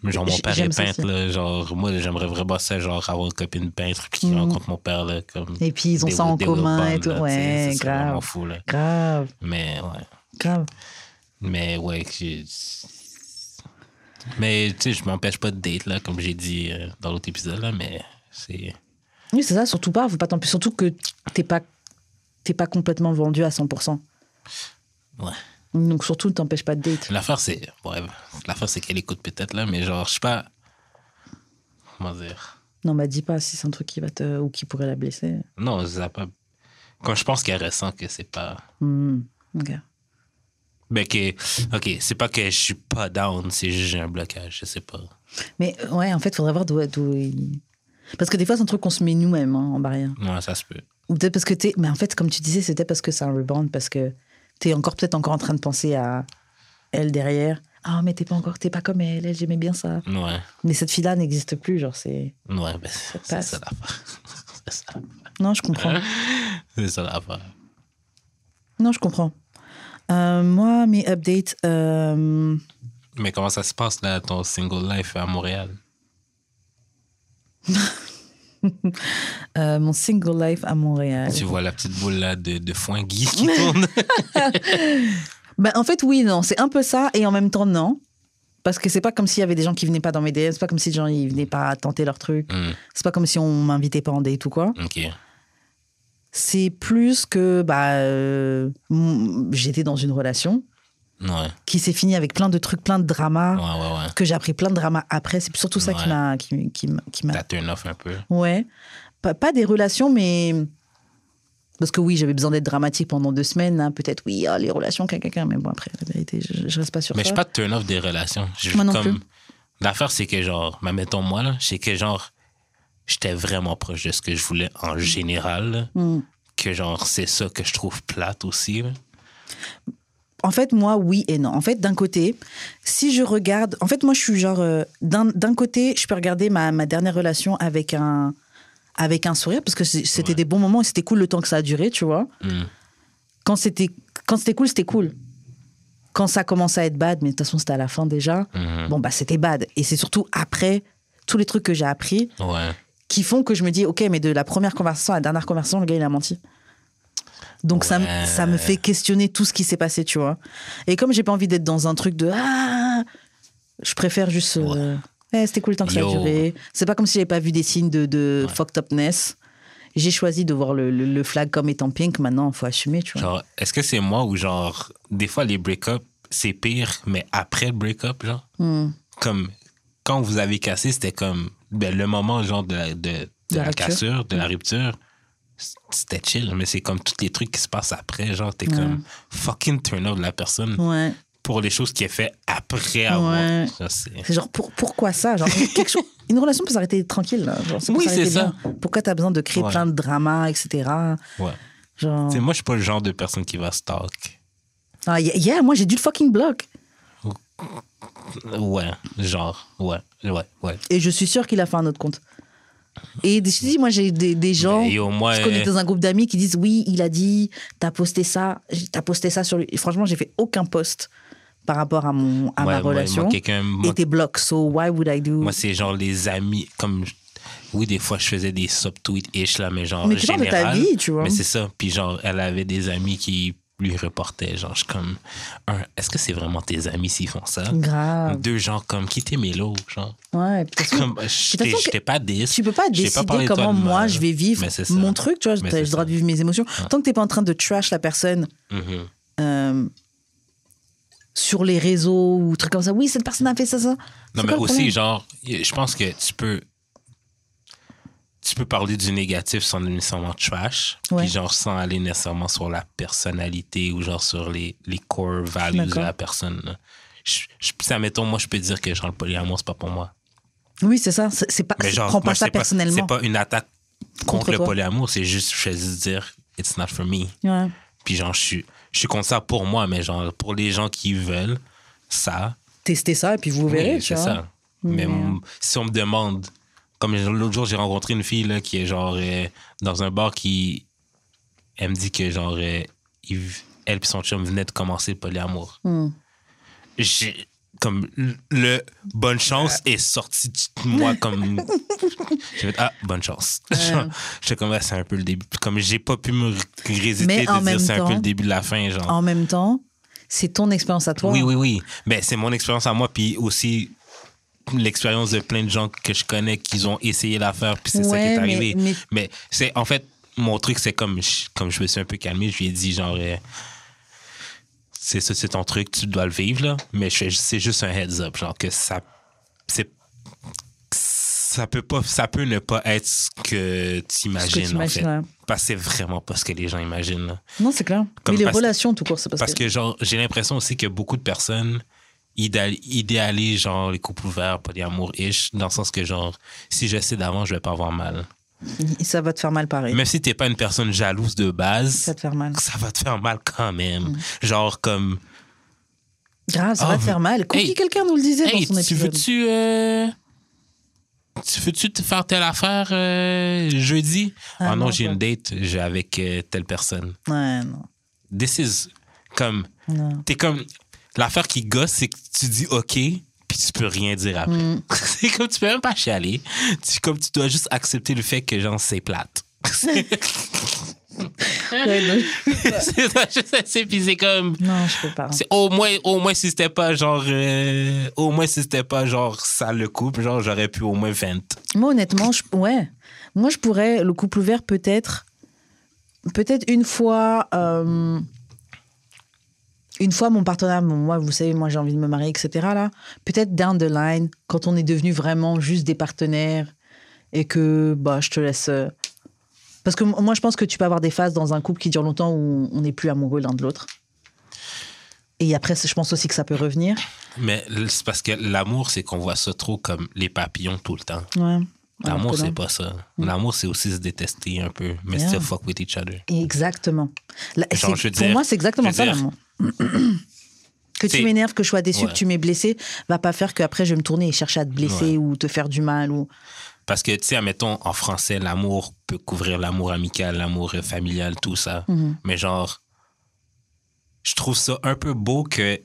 Genre, mon père est peintre, là. Genre, moi, j'aimerais vraiment ça, genre, avoir une copine peintre qui Mhm. rencontre mon père, là, comme. Et puis, ils ont des- ça en commun et tout. là, Ouais, ça serait vraiment grave. fou, là. Grave, Mais, ouais. grave. Mais, ouais, Mais, tu sais, je m'empêche pas de date, là, comme j'ai dit euh, dans l'autre épisode, là, mais c'est. Oui, c'est ça, surtout pas, faut pas Surtout que t'es pas, t'es pas complètement vendu à 100%. Ouais. Donc, surtout, ne t'empêche pas de date. L'affaire, c'est. Ouais, l'affaire, c'est qu'elle écoute peut-être, là, mais genre, je sais pas. Comment dire? Non, bah, dis pas si c'est un truc qui va te. ou qui pourrait la blesser. Non, ça pas. Quand je pense qu'elle ressent que c'est pas. Hmm, Ok. Ben, que. Ok, c'est pas que je suis pas down, c'est juste j'ai un blocage, je sais pas. Mais ouais, en fait, il faudrait voir d'où. d'où il- Parce que des fois, c'est un truc qu'on se met nous-mêmes hein, en barrière. Ouais, ça se peut. Ou peut-être parce que t'es. Mais en fait, comme tu disais, c'était parce que c'est un rebound, parce que t'es encore peut-être encore en train de penser à elle derrière. Ah, mais t'es pas encore. T'es pas comme elle, elle, j'aimais bien ça. Ouais. Mais cette fille-là n'existe plus, genre, c'est. Ouais, ben, c'est ça. Non, je comprends. C'est ça l'affaire. Non, je comprends. Euh, moi, mes updates. euh, Mais comment ça se passe, là, ton single life à Montréal? euh, mon single life à Montréal. Tu vois la petite boule, là, de, de foin Guy qui tourne? Ben, en fait, oui, non, c'est un peu ça, et en même temps, non. Parce que c'est pas comme s'il y avait des gens qui venaient pas dans mes DM, c'est pas comme si les gens ils venaient pas tenter leur truc, Hmm, c'est pas comme si on m'invitait pas en date ou quoi. C'est plus que bah, euh, j'étais dans une relation Ouais, qui s'est finie avec plein de trucs, plein de dramas, ouais, ouais, ouais. que j'ai appris plein de dramas après. C'est surtout ça qui m'a. Qui, qui, qui m'a T'as turn off un peu. Ouais. Pas, pas des relations, mais. Parce que oui, j'avais besoin d'être dramatique pendant deux semaines. hein. Peut-être, oui, ah, les relations, quelqu'un. Mais bon, après, la vérité, je, je reste pas sur Mais je ça. suis pas de turn off des relations. Je- Moi non comme- plus. L'affaire, c'est que, genre, bah, mettons moi, là, c'est que, genre, j'étais vraiment proche de ce que je voulais en général. Hmm. Que, genre, c'est ça que je trouve plate aussi. là. En fait, moi, oui et non. En fait, d'un côté, si je regarde. En fait, moi, je suis genre. euh, D'un d'un côté, je peux regarder ma, ma dernière relation avec un, avec un sourire, parce que c'était Ouais. des bons moments et c'était cool le temps que ça a duré, tu vois. Hmm. Quand c'était quand c'était cool, c'était cool. Quand ça commençait à être bad, mais de toute façon, c'était à la fin déjà, Mhm. bon, bah, c'était bad. Et c'est surtout après tous les trucs que j'ai appris Ouais. qui font que je me dis, OK, mais de la première conversation à la dernière conversation, le gars, il a menti. Donc ça, ça me fait questionner tout ce qui s'est passé, tu vois. Et comme j'ai pas envie d'être dans un truc de Ah Je préfère juste. euh, Eh, C'était cool le temps que ça a duré. C'est pas comme si j'avais pas vu des signes de, de Ouais. fucked upness. J'ai choisi de voir le, le- le flag comme étant pink. Maintenant, il faut assumer, tu vois. Genre, est-ce que c'est moi ou, genre, des fois, les break-up, c'est pire, mais après le break-up, genre? Hmm. Comme, quand vous avez cassé, c'était comme, ben, le moment, genre, de la, de, de la cassure, de la rupture. C'était chill, mais c'est comme tous les trucs qui se passent après, genre, t'es comme fucking turn off de la personne. Ouais. Pour les choses qu'il a fait après avoir. Ouais. C'est- genre, pour- pourquoi ça? Genre, quelque chose, Une relation peut s'arrêter tranquille. Là. Genre, peut Oui, c'est ça. bien. Pourquoi t'as besoin de créer Ouais. plein de dramas, etc. ouais. Genre... Tu moi, je suis pas le genre de personne qui va stalk. Ah, yeah, moi j'ai dû le fucking bloc. Ouais, genre, ouais, ouais, ouais. Et je suis sûre qu'il a fait un autre compte. Et je dis, moi j'ai des, des gens. Au moins, Je connais dans un groupe d'amis qui disent oui, il a dit, t'as posté ça, t'as posté ça sur lui. Et franchement, j'ai fait aucun post par rapport à mon à ma moi- relation. Moi, moi, et t'es bloqué. So why would I do? moi, c'est genre les amis, comme. Oui, des fois, je faisais des subtweets-ish, là, mais genre. Mais tu parles de ta général. vie, tu vois. Mais c'est ça. Puis genre, elle avait des amis qui lui reportaient. Genre, je suis comme. Un, est-ce que c'est vraiment tes amis s'ils font ça? Grave. Deux gens comme, qui t'es Mélo, genre? Ouais. puis Comme, façon, j'étais pas 10. tu peux pas décider comment moi je vais vivre mon truc, tu vois. J'ai le droit de vivre mes émotions. Tant que t'es pas en train de trash la personne Mhm. euh, sur les réseaux ou trucs comme ça. Oui, cette personne a fait ça, ça. Non, mais aussi, genre, je pense que tu peux. Tu peux parler du négatif sans nécessairement trash, puis genre sans aller nécessairement sur la personnalité ou genre sur les, les core values de la personne. là. Je, je, ça, mettons, moi, je peux dire que genre le polyamour, c'est pas pour moi. Oui, c'est ça. C'est pas. Genre, prends pas ça personnellement. c'est pas une attaque contre, Contre le polyamour, c'est juste, je juste dire, it's not for me. Ouais. Puis genre, je suis, je suis contre ça pour moi, mais genre, pour les gens qui veulent ça, Testez ça et puis vous verrez. oui, c'est ça. Mais si on me demande, comme l'autre jour, j'ai rencontré une fille là, qui est genre euh, dans un bar qui. Elle me dit que genre, euh, il- elle et son chum venaient de commencer le polyamour. Hmm. J'ai. Comme le- bonne chance est sorti de moi comme. J'ai fait Ah, bonne chance. Genre, J'étais comme, Ah, c'est un peu le début. Comme j'ai pas pu me résister Mais de dire c'est un peu le début de la fin. Genre. En même temps, c'est ton expérience à toi. Oui, oui, oui. Ben, c'est mon expérience à moi, puis aussi l'expérience de plein de gens que je connais qui ont essayé l'affaire, puis c'est ça qui est arrivé. mais- Mais, c'est en fait, mon truc, c'est comme, je- comme je me suis un peu calmé, je lui ai dit, genre, euh, c'est ça, c'est ton truc, tu dois le vivre, là. Mais c'est juste un heads up, genre, que ça. C'est. Ça peut, pas, ça peut ne pas être ce que tu que imagines, en fait. Parce que c'est vraiment pas ce que les gens imaginent, là. Non, c'est clair. Comme Mais les parce- relations, tout court, c'est parce, Parce que, genre, j'ai l'impression aussi que beaucoup de personnes idéal- idéalisent, genre, les couples ouverts, polyamour-ish, dans le sens que, genre, si j'essaie d'avant, je vais pas avoir mal. ça va te faire mal pareil. Même si t'es pas une personne jalouse de base, Ça va te faire mal. ça va te faire mal quand même. Mm. Genre, comme, Grave, ça Ah, va te vous- faire mal. Cookie, Hey. quelqu'un nous le disait hey, dans son tu épisode. veux-tu. euh, Tu veux-tu te faire telle affaire euh, jeudi? Ah, Ah, non, non, j'ai une date j'ai avec euh, telle personne. Ouais, non. This is comme. T'es comme. L'affaire qui gosse, c'est que tu dis OK, puis tu peux rien dire après. Mm. c'est comme tu peux même pas chialer. Tu, comme tu dois juste accepter le fait que, genre, c'est plate. C'est comme. Non, je peux pas. Au moins, au moins si c'était pas genre. euh, au moins si c'était pas genre ça le couple, genre j'aurais pu au moins 20. Moi, honnêtement, je, ouais. Moi, je pourrais, le couple ouvert, peut-être, peut-être une fois, euh, une fois mon partenaire, bon, moi, vous savez, moi, j'ai envie de me marier, etc. Là, peut-être down the line, quand on est devenu vraiment juste des partenaires et que, bah, je te laisse. euh, Parce que moi, je pense que tu peux avoir des phases dans un couple qui durent longtemps où on n'est plus amoureux l'un de l'autre. Et après, je pense aussi que ça peut revenir. Mais c'est parce que l'amour, c'est qu'on voit ça trop comme les papillons tout le temps. Ouais. L'amour, c'est pas ça. L'amour, c'est aussi se détester un peu, mais Yeah. still fuck with each other. Exactement. Là, Genre, c'est- je veux pour dire- moi, c'est exactement ça l'amour. que tu m'énerves, que je sois déçu, Ouais. que tu m'aies blessé, va pas faire qu'après je vais me tourner et chercher à te blesser Ouais. ou te faire du mal. Ou... Parce que, tu sais, admettons, en français, l'amour peut couvrir l'amour amical, l'amour familial, tout ça. Mhm. Mais genre, je trouve ça un peu beau que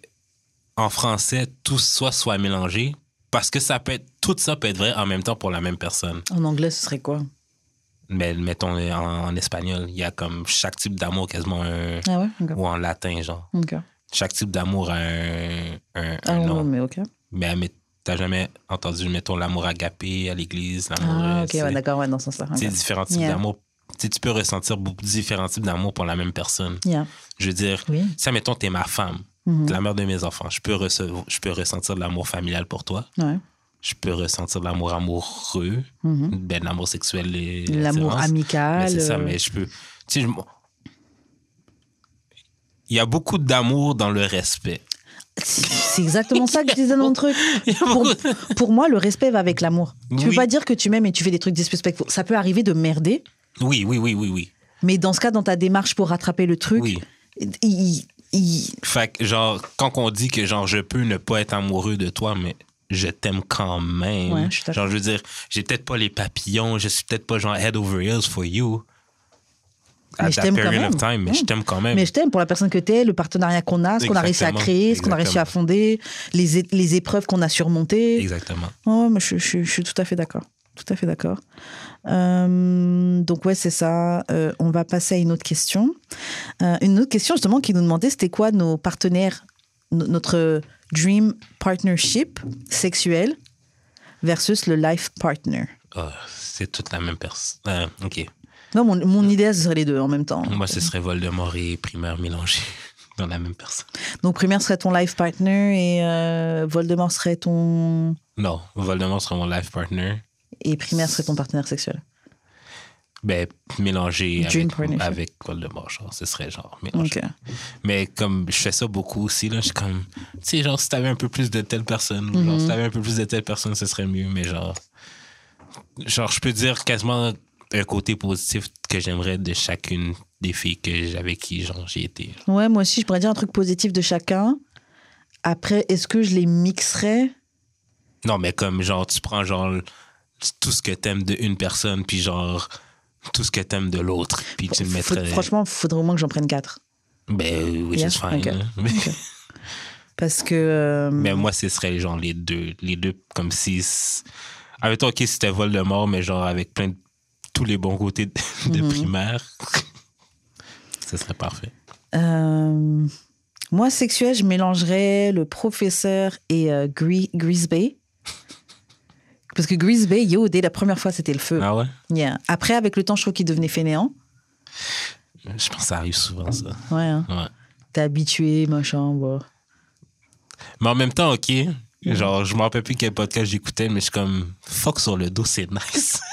en français, tout ça soit mélangé. Parce que ça peut être, tout ça peut être vrai en même temps pour la même personne. En anglais, ce serait quoi? Mais mettons, en, en espagnol, il y a comme chaque type d'amour quasiment un. Ah ouais? Ok. Ou en latin, genre. Ok. Chaque type d'amour a un, un, Ah un nom. mais ok. Mais, mais t'as jamais entendu, mettons, l'amour agapé à l'église, l'amour. Ah euh, ok, ouais, d'accord, ouais, dans ce sens-là. Ok. différents types Yeah. d'amour. Tu sais, tu peux ressentir beaucoup différents types d'amour pour la même personne. Yeah. Je veux dire, Oui. si, mettons, t'es ma femme, Mhm. t'es la mère de mes enfants, je peux, je peux ressentir de l'amour familial pour toi. Ouais. Je peux ressentir l'amour amoureux, Mhm. ben, l'amour sexuel et L'amour amical. Mais c'est ça, euh, mais je peux. Tu sais, je- il y a beaucoup d'amour dans le respect. C'est exactement ça que je disais dans le truc. Pour, pour moi, le respect va avec l'amour. Tu peux Oui. pas dire que tu m'aimes et tu fais des trucs disrespectful. Ça peut arriver de merder, Oui, oui, oui, oui, oui. mais dans ce cas, dans ta démarche pour rattraper le truc, Oui. il- il- Fait que, genre, quand on dit que, genre, je peux ne pas être amoureux de toi, mais je t'aime quand même. Ouais, je genre, je veux dire, j'ai peut-être pas les papillons, je suis peut-être pas, genre, head over heels for you. Mais je t'aime quand même. mais je t'aime quand même. mais je t'aime pour la personne que t'es, le partenariat qu'on a, ce qu'on a réussi à créer, ce qu'on a réussi à fonder, les, les épreuves qu'on a surmontées. Exactement. Ouais, moi, je, je- je suis tout à fait d'accord. Tout à fait d'accord. Euh, donc, ouais, c'est ça. Euh, on va passer à une autre question. Euh, une autre question, justement, qui nous demandait c'était quoi nos partenaires, no- notre dream partnership sexuel versus le life partner. Ah, c'est toute la même personne. Ah, ok. Non, mon, mon idée, ce serait les deux en même temps. Moi, ce serait Voldemort et Primaire mélangés dans la même personne. Donc, primaire serait ton life partner et euh, Voldemort serait ton. Non, Voldemort serait mon life partner. Et primaire serait ton partenaire sexuel. Ben, mélangé Dream avec, avec Voldemort, genre, ce serait genre mélangé. Ok. Mais comme je fais ça beaucoup aussi, là, je suis comme, tu sais, genre, si t'avais un peu plus de telle personne, ou Mhm. genre, si t'avais un peu plus de telle personne, ce serait mieux, mais genre, genre, je peux dire quasiment un côté positif que j'aimerais de chacune des filles que j'avais qui, genre, j'ai été. Ouais, moi aussi, je pourrais dire un truc positif de chacun. Après, est-ce que je les mixerais? Non, mais comme, genre, tu prends, genre, tout ce que t'aimes de une personne, puis genre, tout ce que t'aimes de l'autre, puis tu le mettrais. Franchement, il faudrait au moins que j'en prenne quatre. Ben, which Yeah, is fine. ok. là. Mais, Parce que. euh, mais moi, ce serait genre les deux. Les deux, comme si. Avec toi, ok, c'était Voldemort, mais genre avec plein de. tous les bons côtés de, de Mhm. primaire. Ce serait parfait. euh, moi, sexuel, je mélangerais le professeur et euh, Gre- Grease Bay. Parce que Grease Bay, yo, dès la première fois, c'était le feu. Ah ouais? Yeah. Après, avec le temps, je trouve qu'il devenait fainéant. Je pense que ça arrive souvent, ça. Ouais. hein. Ouais. T'es habitué, machin. Bon. Mais en même temps, ok. Genre, je me rappelle plus quel podcast j'écoutais, mais je suis comme, fuck sur le dos, c'est nice.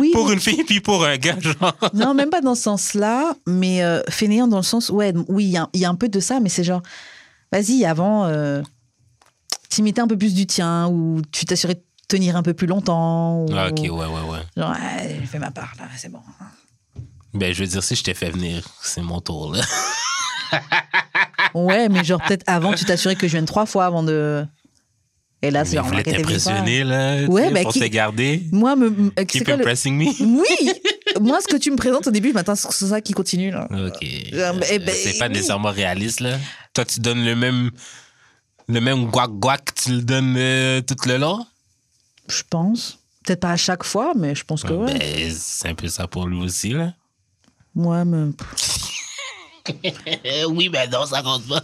Oui, pour une fille, puis pour un gars, genre. Non, même pas dans ce sens-là, mais euh, fainéant dans le sens, ouais, oui, il y, a- il y a un peu de ça, mais c'est genre, vas-y, avant, euh, tu mettais un peu plus du tien, ou tu t'assurais tenir un peu plus longtemps. Ou, Ah, ok, ouais, ouais, ouais. Genre, ouais, j'ai fait ma part, là, c'est bon. Ben, je veux dire, si je t'ai fait venir, c'est mon tour, là. Ouais, mais genre, peut-être avant, tu t'assurais que je vienne trois fois avant de. Et là, c'est pas. t'impressionner, là. Ouais, bah, pour qui- te garder. Moi, me, Keep quoi le- impressing me. Oui Moi, ce que tu me présentes au début, que c'est ça qui continue, là. Ok. Euh, ben, c'est pas nécessairement réaliste, là. Toi, tu donnes le même. Le même guac-guac, tu le donnes euh, tout le long? Je pense. Peut-être pas à chaque fois, mais je pense que ouais. Ben, c'est un peu ça pour lui aussi, là. Moi, me... oui, mais non, ça compte pas.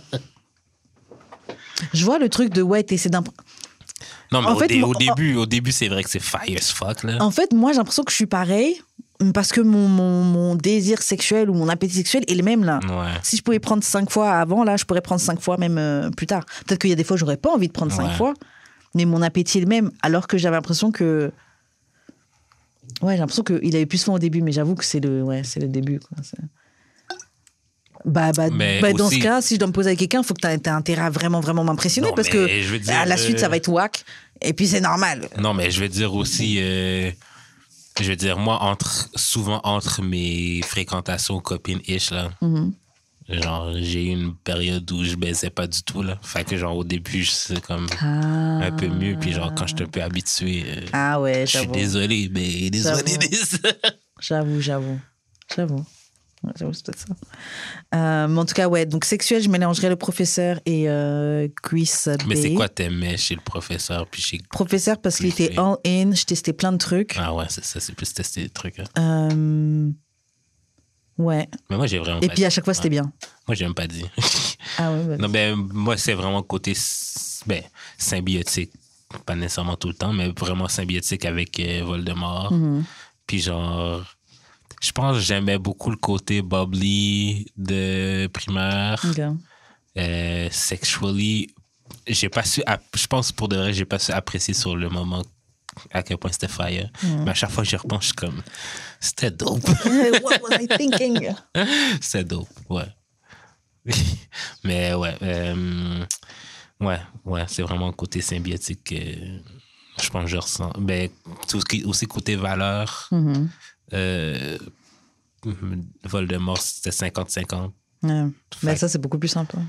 je vois le truc de ouais, t'essaies d'imp... Non, mais En au, fait, dé- moi- au début, au début, c'est vrai que c'est fire as fuck, là. En fait, moi, j'ai l'impression que je suis pareil parce que mon, mon, mon désir sexuel ou mon appétit sexuel est le même là. Ouais. Si je pouvais prendre cinq fois avant, là, je pourrais prendre cinq fois même euh, plus tard. Peut-être qu'il y a des fois, j'aurais pas envie de prendre cinq Ouais. fois, mais mon appétit est le même. Alors que j'avais l'impression que. Ouais, j'ai l'impression qu'il avait plus faim au début, mais j'avoue que c'est le, ouais, c'est le début. Quoi. Bah, bah, Mais bah, dans ce cas, si je dois me poser avec quelqu'un, il faut que tu aies intérêt à vraiment, vraiment m'impressionner parce que je veux dire, à la suite, euh, ça va être whack. Et puis, c'est normal. Non, mais je veux dire aussi, euh, je veux dire, moi, entre, souvent entre mes fréquentations copines-ish, là, Mhm. Genre, j'ai eu une période où je baisais pas du tout, là. Fait que, genre, au début, c'est comme Ah. un peu mieux, puis genre, quand je suis un peu habitué, euh, Ah ouais, je suis désolé, mais désolé. J'avoue. J'avoue, j'avoue. J'avoue. Ouais, j'avoue, c'est peut-être ça. Euh, mais en tout cas, ouais. Donc, sexuel, je mélangerais le professeur et euh, Chris mais c'est quoi t'aimais chez le professeur, puis chez... Professeur, parce qu'il était Bay. all in. Je testais plein de trucs. Ah ouais, c'est ça, c'est plus tester des trucs. hein. Euh, Ouais. Mais moi, j'ai vraiment Et pas puis, à chaque fois, c'était bien. Moi, j'ai même pas dit. Ah ouais, bah, Non, ben, moi, c'est vraiment côté ben, symbiotique. Pas nécessairement tout le temps, mais vraiment symbiotique avec euh, Voldemort. mhm. Puis genre, je pense que j'aimais beaucoup le côté bubbly de primaire. Ok. Euh, sexually, j'ai pas su, je pense pour de vrai, j'ai pas su apprécier sur le moment à quel point c'était fire. Mais à chaque fois que j'y repense, je suis comme, c'était dope. What was I thinking? C'est dope, ouais. Mais ouais. euh, Ouais, ouais, c'est vraiment le côté symbiotique que je pense que je ressens. Ben, tout ce qui aussi côté valeur. Mhm. Euh, Voldemort, c'était 50-50. Ouais. Fait Ben, ça, c'est beaucoup plus simple. hein.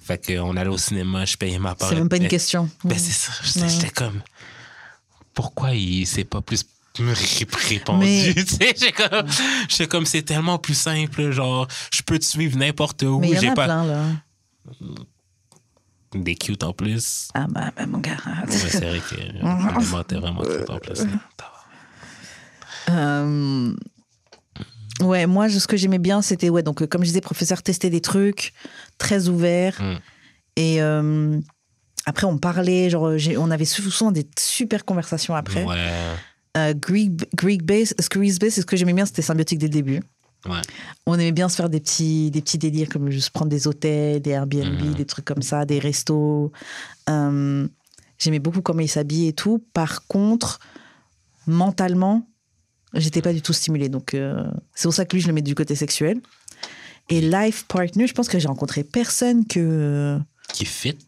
Fait qu'on allait au cinéma, je payais ma part. C'est même pas une Ben, question. Ben, c'est ça. J'étais Ouais. j'étais comme. Pourquoi il s'est pas plus ré- répondu? Mais- Tu sais, J'étais comme, comme, c'est tellement plus simple. Genre, je peux te suivre n'importe où. Mais y en J'ai a pas plein, là. des cute en plus. Ah bah, bah, mon gars. Ouais, c'est vrai que Voldemort était vraiment cute en plus. hein. Euh, Ouais, moi, ce que j'aimais bien, c'était, ouais, donc, euh, comme je disais, professeur testait des trucs, très ouvert. Mm. Et euh, après, on parlait, genre, on avait sou- souvent des super conversations après. Ouais. Euh, Greek, Greek Base, Greek Base, ce que j'aimais bien, c'était symbiotique dès le début. Ouais. On aimait bien se faire des petits, des petits délires, comme juste prendre des hôtels, des Airbnb, Mhm. des trucs comme ça, des restos. Euh, J'aimais beaucoup comment il s'habillait et tout. Par contre, mentalement, j'étais pas du tout stimulée. Donc, euh, c'est pour ça que lui, je le mets du côté sexuel. Et life partner, je pense que j'ai rencontré personne que. Qui fit.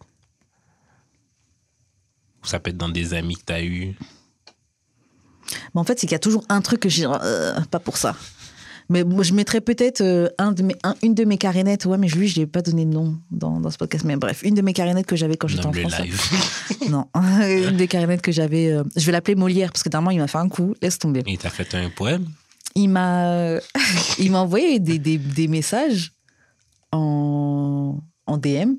Ou ça peut être dans des amis que t'as eu. Mais en fait, c'est qu'il y a toujours un truc que j'ai. euh, pas pour ça. Mais moi, je mettrais peut-être euh, un de mes, un- une de mes carénettes. Ouais, mais lui, je n'ai pas donné de nom dans, dans ce podcast. Mais bref, une de mes carénettes que j'avais quand j'étais en France. live. Non, une des carénettes que j'avais. euh, je vais l'appeler Molière parce que dernièrement, il m'a fait un coup. Laisse tomber. Il t'a fait un poème? Il m'a, il m'a envoyé des, des, des messages en, en DM.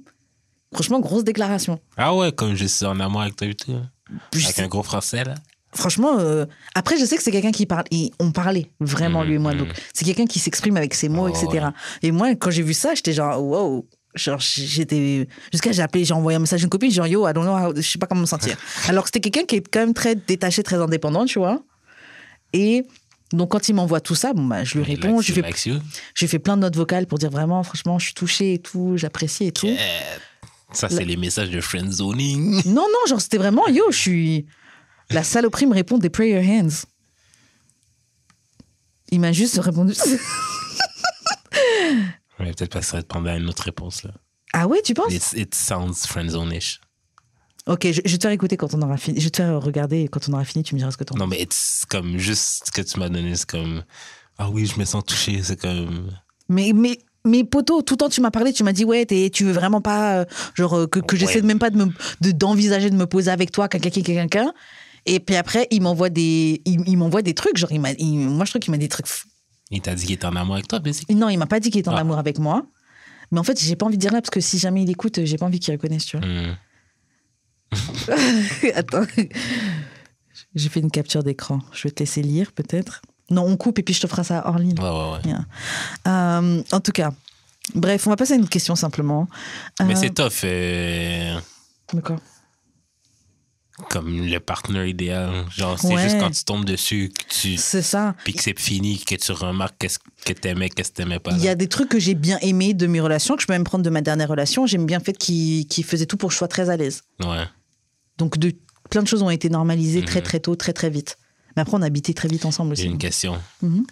Franchement, grosse déclaration. Ah ouais, comme je suis en amour avec toi et tout. hein. Je Avec sais- un gros français, là. Franchement, euh, après, je sais que c'est quelqu'un qui parle. et on parlait vraiment, Mhm, lui et moi. mhm. Donc, c'est quelqu'un qui s'exprime avec ses mots, Oh, etc. ouais. Et moi, quand j'ai vu ça, j'étais genre, wow. Genre, j'étais. Jusqu'à j'ai appelé, j'ai envoyé un message à une copine, genre, yo, I don't know, how- je sais pas comment me sentir. Alors que c'était quelqu'un qui est quand même très détaché, très indépendant, tu vois. Et donc, quand il m'envoie tout ça, bon, bah, je lui réponds. Je fais, je fais plein de notes vocales pour dire vraiment, franchement, je suis touchée et tout, j'apprécie et tout. Yeah. Ça, c'est les messages de friendzoning. Non, non, genre, c'était vraiment, yo, je suis. La saloperie me répond des prayer hands. Il m'a juste répondu. Ouais, peut-être pas que ça va te prendre une autre réponse, là. ah ouais, tu penses? It's- it sounds friendzone-ish. Ok, je, je vais te faire écouter quand on aura fini. Je vais te faire regarder et quand on aura fini, tu me diras ce que t'en Non, mais it's comme juste ce que tu m'as donné, c'est comme. Ah oui, je me sens touché, c'est comme. Mais, mais, mais poto, tout le temps tu m'as parlé, tu m'as dit ouais, tu veux vraiment pas, euh, genre euh, que, que Ouais. j'essaie même pas de d'envisager de me poser avec toi, quelqu'un, quelqu'un, quelqu'un. Et puis après, il m'envoie des, il, il m'envoie des trucs, genre il m'a, moi je trouve qu'il m'a des trucs. Il t'a dit qu'il était en amour avec toi, basically. Non, il m'a pas dit qu'il était en Ah. amour avec moi. Mais en fait, j'ai pas envie de dire là parce que si jamais il écoute, j'ai pas envie qu'il reconnaisse, tu vois. Hmm. Attends. J'ai fait une capture d'écran. Je vais te laisser lire peut-être. Non, on coupe et puis je te ferai ça hors ligne. Ouais, ouais, ouais. Bien. Euh, en tout cas, bref, on va passer à une question simplement. Mais Euh, c'est tough. euh, mais quoi? Comme le partenaire idéal. Genre, c'est Ouais. juste quand tu tombes dessus, que tu. C'est ça. Puis que c'est fini, que tu remarques qu'est-ce que t'aimais, qu'est-ce que t'aimais pas. Il y a des trucs que j'ai bien aimés de mes relations, que je peux même prendre de ma dernière relation. J'aime bien le fait qu'il qu'il faisait tout pour que je sois très à l'aise. Ouais. Donc, de, plein de choses ont été normalisées très, Mhm. très tôt, très, très vite. Mais après, on habitait très vite ensemble J'ai aussi. une question. Mhm.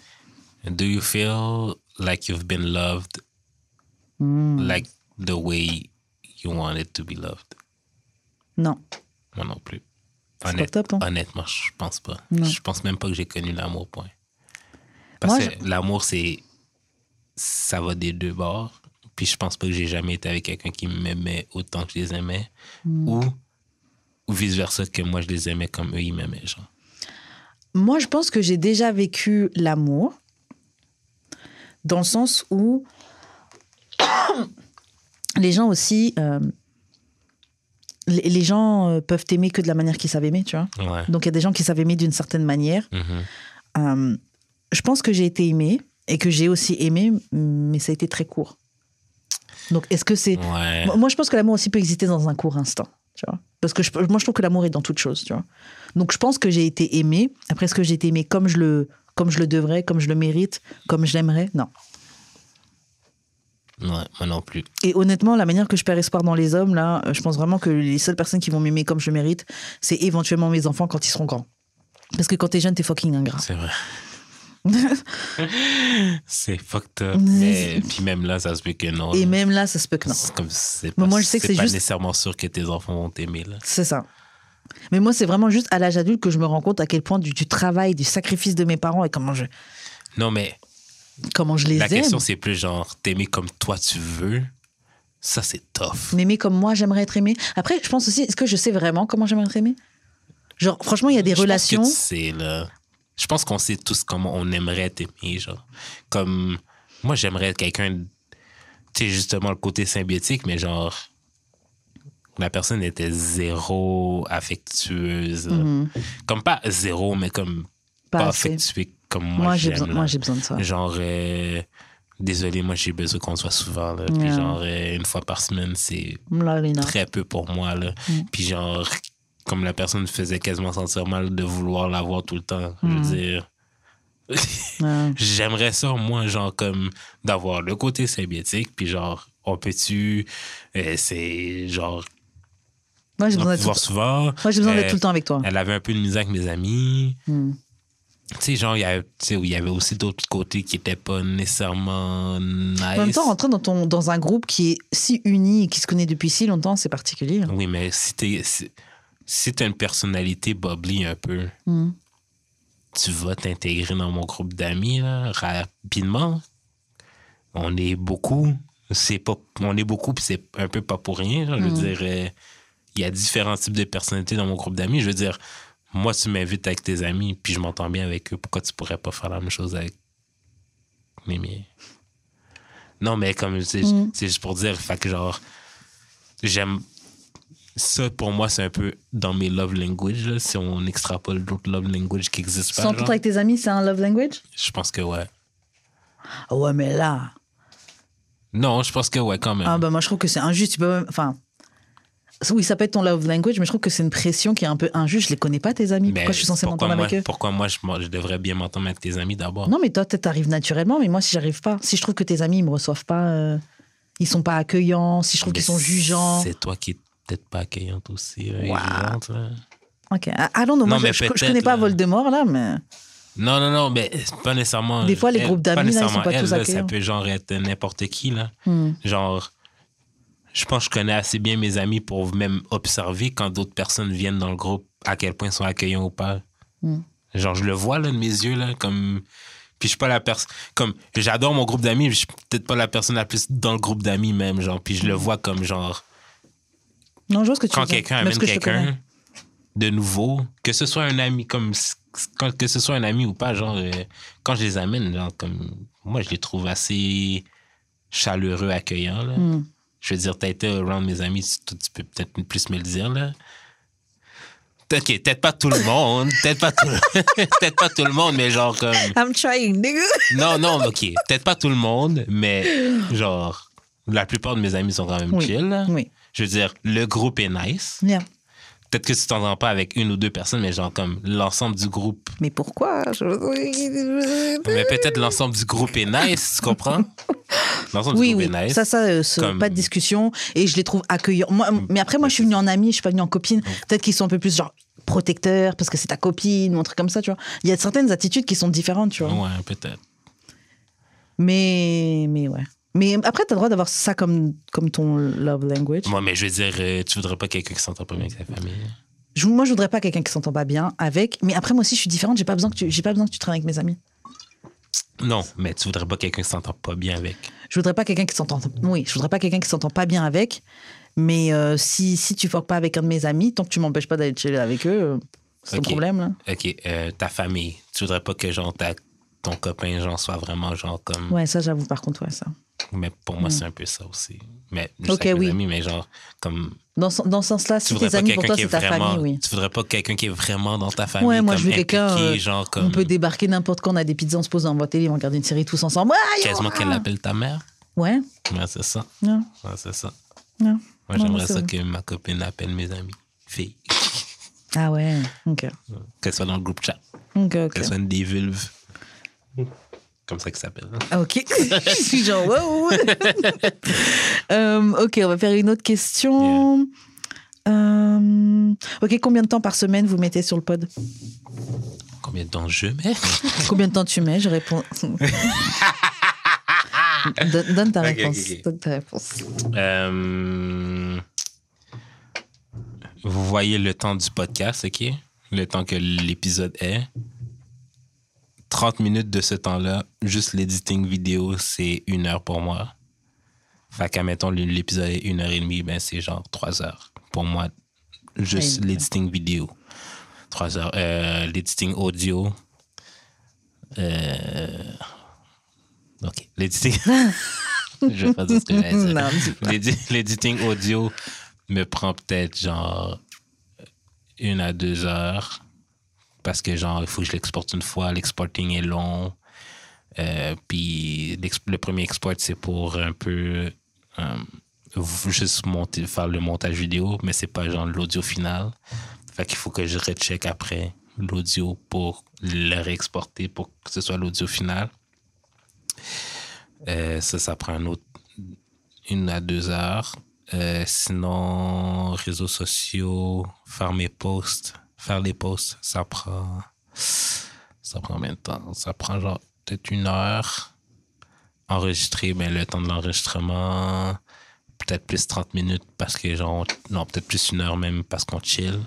Do you feel like you've been loved? Mm. like the way you wanted to be loved? Non, Moi non plus. c'est pas Honnête- top. hein. honnêtement, je pense pas. Non. Je pense même pas que j'ai connu l'amour, point. Parce Moi, que l'amour, c'est. Ça va des deux bords. Puis je pense pas que j'ai jamais été avec quelqu'un qui m'aimait autant que je les aimais. Mm. Ou, ou vice-versa, que moi je les aimais comme eux, ils m'aimaient. Genre. Moi, je pense que j'ai déjà vécu l'amour dans le sens où les gens aussi, euh, les, gens euh, peuvent t'aimer que de la manière qu'ils savent aimer, tu vois. Ouais. Donc, il y a des gens qui savent aimer d'une certaine manière. Mhm. Euh, je pense que j'ai été aimée et que j'ai aussi aimé, mais ça a été très court. Donc, est-ce que c'est... Ouais. Moi, je pense que l'amour aussi peut exister dans un court instant, tu vois. Parce que je- moi, je trouve que l'amour est dans toute chose, tu vois. Donc, je pense que j'ai été aimée. Après, est-ce que j'ai été aimée comme je le, comme je le devrais, comme je le mérite, comme je l'aimerais? Non. Ouais, moi non plus. Et honnêtement, la manière que je perds espoir dans les hommes, là, euh, je pense vraiment que les seules personnes qui vont m'aimer comme je le mérite, c'est éventuellement mes enfants quand ils seront grands. Parce que quand t'es jeune, t'es fucking ingrat. C'est vrai. C'est fucked up. Mais, puis même là, ça se peut que non. Et même là, ça se peut que non. C'est comme c'est Mais pas, moi, je sais que c'est pas juste- nécessairement sûr que tes enfants vont t'aimer là. C'est ça. Mais moi, c'est vraiment juste à l'âge adulte que je me rends compte à quel point du, du travail, du sacrifice de mes parents et comment je, Non, mais comment je les la aime. question c'est plus genre t'aimer comme toi tu veux. Ça c'est tough. M'aimer comme moi, j'aimerais être aimé. Après, je pense aussi, est-ce que je sais vraiment comment j'aimerais être aimé Genre, franchement, il y a des Je pense relations. que tu sais, là. Je pense qu'on sait tous comment on aimerait t'aimer, genre. Comme, moi, j'aimerais être quelqu'un, tu sais, justement, le côté symbiotique, mais genre, la personne était zéro affectueuse. Mhm. Comme pas zéro, mais comme Pas pas, comme moi, Moi, j'ai besoin, là. moi, j'ai besoin de ça. Genre, euh, désolé, moi, j'ai besoin qu'on se voit souvent, là. Puis genre, euh, une fois par semaine, c'est très peu pour moi. Là. Mm. Puis genre, comme la personne faisait quasiment sentir mal de vouloir la voir tout le temps. Je veux dire, Ouais. j'aimerais ça, moi, genre, comme d'avoir le côté symbiotique. Puis genre, on peut-tu. euh, c'est genre. Moi, j'ai besoin tout, souvent. moi, j'ai besoin d'être Euh, tout le temps avec toi. Elle avait un peu de misère avec mes amis. Mm. Tu sais, genre, il y avait, tu sais, il y avait aussi d'autres côtés qui n'étaient pas nécessairement nice. En même temps, rentrer dans, ton, dans un groupe qui est si uni et qui se connaît depuis si longtemps, c'est particulier. Oui, mais si t'es. Si, si t'as une personnalité bubbly un peu, Mm. tu vas t'intégrer dans mon groupe d'amis là, rapidement. On est beaucoup. C'est pas, on est beaucoup, puis c'est un peu pas pour rien. Je veux Mm. dire, euh, il y a différents types de personnalités dans mon groupe d'amis. Je veux dire, moi, tu m'invites avec tes amis, puis je m'entends bien avec eux. Pourquoi tu pourrais pas faire la même chose avec les miens? Non, mais comme c'est Mm. c'est juste pour dire, fait que genre, j'aime. Ça, pour moi, c'est un peu dans mes love language, là, si on extrapole d'autres love language qui existent pas. S'entendre genre. avec tes amis, c'est un love language? Je pense que ouais. Ah Ouais, mais là. Non, je pense que ouais, quand même. Ah bah moi je trouve que c'est injuste. Tu peux même- Enfin, oui, ça peut être ton love language, mais je trouve que c'est une pression qui est un peu injuste. Je les connais pas tes amis. Mais Pourquoi je suis pourquoi m'entendre avec eux? Pourquoi moi, je, devrais bien m'entendre avec tes amis d'abord? Non, mais toi, peut-être t'arrives naturellement, mais moi si j'arrive pas, si je trouve que tes amis ils me reçoivent pas, euh, ils sont pas accueillants, si je trouve qu'ils sont jugeants. C'est toi qui peut-être pas accueillante aussi. là, Wow. là. Ok. Ah, I don't know. Moi, Non, je, mais je, connais pas là. Voldemort là, mais Non, non, non, mais pas nécessairement. Des fois, les elle- groupes d'amis, ils sont pas elle, tous là. Ça peut genre être n'importe qui, là. Hmm. Genre, je pense que je connais assez bien mes amis pour même observer quand d'autres personnes viennent dans le groupe, à quel point ils sont accueillants ou pas. Mm. Genre, je le vois, là, de mes yeux, là, comme. Puis je suis pas la personne. Comme, j'adore mon groupe d'amis, mais je suis peut-être pas la personne la plus dans le groupe d'amis, même, genre. Puis je le vois comme, genre, non, je vois ce que tu quand quelqu'un amène quelqu'un de nouveau, que ce soit un ami, comme. que ce soit un ami ou pas, genre, euh, quand je les amène, genre, comme. Moi, je les trouve assez chaleureux, accueillants, là. Hmm. Je veux dire, t'as été around mes amis, tu, tu peux peut-être plus me le dire, là. Ok, peut-être pas tout le monde, peut-être pas tout, peut-être pas tout le monde, mais genre comme, I'm trying, nigga. non, non, ok, peut-être pas tout le monde, mais genre, la plupart de mes amis sont quand même Oui. chill. là. Oui. Je veux dire, le groupe est nice. Bien. Peut-être que tu t'entends pas avec une ou deux personnes, mais genre comme l'ensemble du groupe. Mais pourquoi? Mais peut-être l'ensemble du groupe est nice, tu comprends? L'ensemble Oui, du oui. groupe est nice. Ça, ça, euh, Comme- pas de discussion. Et je les trouve accueillants. Moi, mais après, moi, je suis venue en amie, je suis pas venue en copine. Peut-être qu'ils sont un peu plus genre protecteurs parce que c'est ta copine ou un truc comme ça, tu vois. Il y a certaines attitudes qui sont différentes, tu vois. Ouais, peut-être. Mais, mais ouais. Mais après, t'as le droit d'avoir ça comme, comme ton love language. Moi, mais je veux dire, euh, tu voudrais pas quelqu'un qui s'entend pas bien avec sa famille. Je- moi, je voudrais pas quelqu'un qui s'entend pas bien avec. Mais après, moi aussi, je suis différente. J'ai pas besoin que tu, j'ai pas besoin que tu traînes avec mes amis. Non, mais tu voudrais pas quelqu'un qui s'entend pas bien avec. Je voudrais pas quelqu'un qui s'entend. Oui, je voudrais pas quelqu'un qui s'entend pas bien avec. Mais euh, si, si tu fuck pas avec un de mes amis, tant que tu m'empêches pas d'aller chiller avec eux, euh, c'est Ok. ton problème, là. Ok, euh, ta famille, tu voudrais pas que genre ta- ton copain genre soit vraiment genre comme. Ouais, ça, j'avoue, par contre, ouais, ça. Mais pour moi, Mm. c'est un peu ça aussi. Mais juste Ok, avec mes oui. amis, mais genre comme. Dans, ce- dans ce sens-là, si tes amis pour toi, c'est ta vraiment. famille, oui. Tu voudrais pas quelqu'un qui est vraiment dans ta famille. Ouais, moi, comme je veux quelqu'un. euh, comme. On peut débarquer n'importe quand, on a des pizzas, on se pose devant la télé, on regarde une série tous ensemble. Quasiment qu'elle l'appelle ta mère. Ouais, Ouais, c'est ça. non, Ouais, c'est ça. non. Moi, j'aimerais ça vrai. que ma copine appelle mes amis. Filles. Ah ouais, ok. Qu'elle soit dans le groupe chat. Ok, ok. Qu'elle soit une des vulves. Comme ça que ça s'appelle. Ah, Ok. Je suis genre, wow. Euh, ok, on va faire une autre question. Euh, ok, combien de temps par semaine vous mettez sur le pod? Combien de temps je mets? Combien de temps tu mets? Je réponds. donne, donne ta réponse. Donne ta réponse. Vous voyez le temps du podcast, OK? Le temps que l'épisode est. 30 minutes de ce temps-là, juste l'editing vidéo, c'est une heure pour moi. Fait qu'à mettons l'épisode est une heure et demie, ben c'est genre trois heures. Pour moi, juste Ouais. l'editing vidéo. Trois heures. Euh, l'editing audio. Euh... OK. L'editing. Je vais pas dire ce que j'allais dire. L'editing audio me prend peut-être genre une à deux heures parce que genre il faut que je l'exporte une fois. L'exporting est long. Euh, puis le premier export c'est pour un peu euh, juste monter, faire le montage vidéo, mais c'est pas genre l'audio final. Fait qu'il faut que je recheck après l'audio pour le réexporter pour que ce soit l'audio final. Euh, ça, ça prend une à deux heures. Sinon, réseaux sociaux, faire mes posts, faire les posts, ça prend. Ça prend combien de temps? Ça prend genre peut-être une heure. Enregistrer, ben, le temps de l'enregistrement, peut-être plus 30 minutes parce que genre. on- Non, peut-être plus une heure même parce qu'on chill.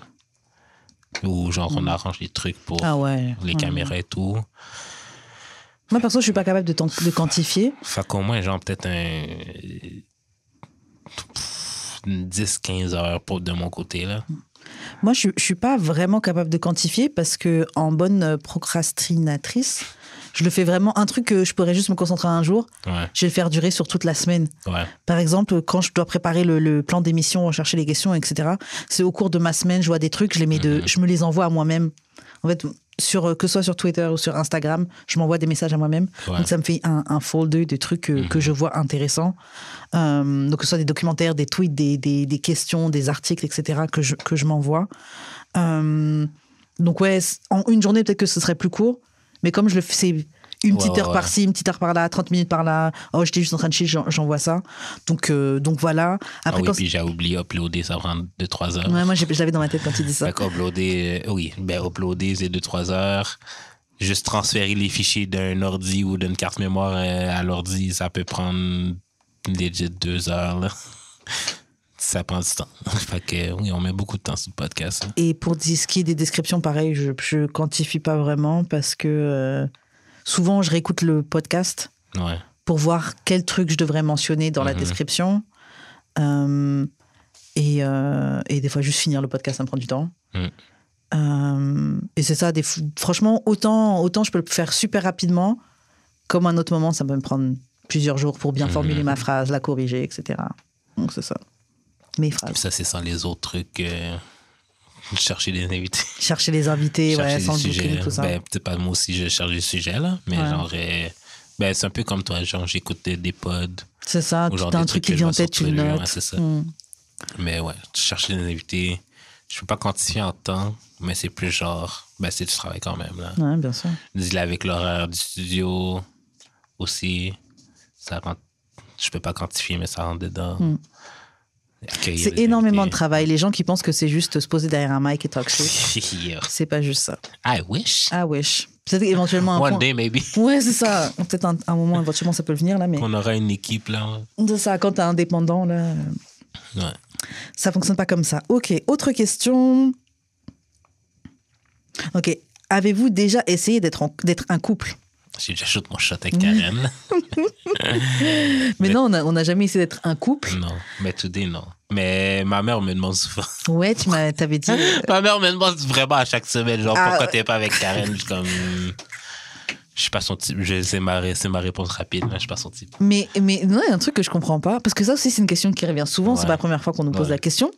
Ou genre on arrange les trucs pour Ah ouais. les caméras et tout. Moi, perso, je suis pas capable de, de quantifier. Fait qu'au moins, genre, peut-être un. 10-15 heures pour, de mon côté, là. Moi, je, je suis pas vraiment capable de quantifier parce que en bonne procrastinatrice, je le fais vraiment un truc que je pourrais juste me concentrer un jour. Ouais, Je vais le faire durer sur toute la semaine. ouais. Par exemple, quand je dois préparer le, le plan d'émission, rechercher les questions, etc. C'est au cours de ma semaine, je vois des trucs, je les mets de, Mhm. je me les envoie à moi-même. En fait, sur, euh, que ce soit sur Twitter ou sur Instagram, je m'envoie des messages à moi-même. Ouais. Donc ça me fait un, un folder de trucs que, Mhm. que je vois intéressants. Euh, donc que ce soit des documentaires, des tweets, des, des, des questions, des articles, etc. que je, que je m'envoie. Euh, donc ouais, en une journée peut-être que ce serait plus court, mais comme je le fais, une petite Ouais, heure ouais, par-ci, une petite heure par-là, 30 minutes par-là. Oh, j'étais juste en train de chier, j'en- j'envoie ça. Donc, euh, donc voilà. Ah Après, oui, quand puis j'ai oublié uploader, ça prend 2-3 heures. Ouais, moi, l'avais dans ma tête quand tu dis ça. Fait qu'uploader, euh, oui, ben uploader, c'est 2-3 heures. Juste transférer les fichiers d'un ordi ou d'une carte mémoire euh, à l'ordi, ça peut prendre legit 2 heures, là. Ça prend du temps. Fait que, oui, on met beaucoup de temps sur le podcast. là. Et pour ce qui est des descriptions, pareil, je, je quantifie pas vraiment parce que euh, souvent, je réécoute le podcast Ouais. pour voir quel truc je devrais mentionner dans la Mhm. description. Euh, et, euh, et des fois, juste finir le podcast, ça me prend du temps. Mhm. Euh, et c'est ça, des, franchement, autant, autant je peux le faire super rapidement, comme à un autre moment, ça peut me prendre plusieurs jours pour bien formuler ma phrase, la corriger, etc. Donc c'est ça. Mes Puis phrases. ça, c'est sans les autres trucs. chercher des invités. Chercher les invités, chercher ouais, des sans sujets. booking, tout ça. Ben, peut-être pas moi aussi, je cherche des sujets, là. Mais Ouais. genre, euh, ben, c'est un peu comme toi, genre, j'écoute des, des pods. c'est ça, ou tu genre as un des truc qui vient en tête, tu le notes. ouais, c'est ça. Mm. Mais ouais, chercher des invités. Je peux pas quantifier en temps, mais c'est plus genre, ben, c'est du travail quand même, là. Ouais, bien sûr. Dealer avec l'horaire du studio aussi. Ça rentre, je peux pas quantifier, mais ça rentre dedans. Mm. C'est énormément de travail. Les gens qui pensent que c'est juste se poser derrière un mic et talk shit, Yeah. c'est pas juste ça. I wish. Ah wesh. Peut-être éventuellement un One point- day, maybe. Ouais, c'est ça. Peut-être un, un moment, éventuellement, ça peut venir là, mais On aura une équipe, là. c'est ça, quand t'es indépendant, là, Ouais. ça fonctionne pas comme ça. Ok, autre question. Ok, avez-vous déjà essayé d'être un couple? J'ai déjà shoot mon shot avec Karen. Mais, Mais- non, on n'a jamais essayé d'être un couple. non. Mais today, non. Mais ma mère me demande souvent. Ouais, tu t'avais dit. euh, ma mère me demande vraiment à chaque semaine, genre, Ah, pourquoi t'es pas avec Karen? Je suis comme. Je suis pas son type. C'est ma, c'est ma réponse rapide. Je suis pas son type. Mais, mais non, il y a un truc que je comprends pas. Parce que ça aussi, c'est une question qui revient souvent. C'est Ouais. pas la première fois qu'on nous pose Ouais. la question.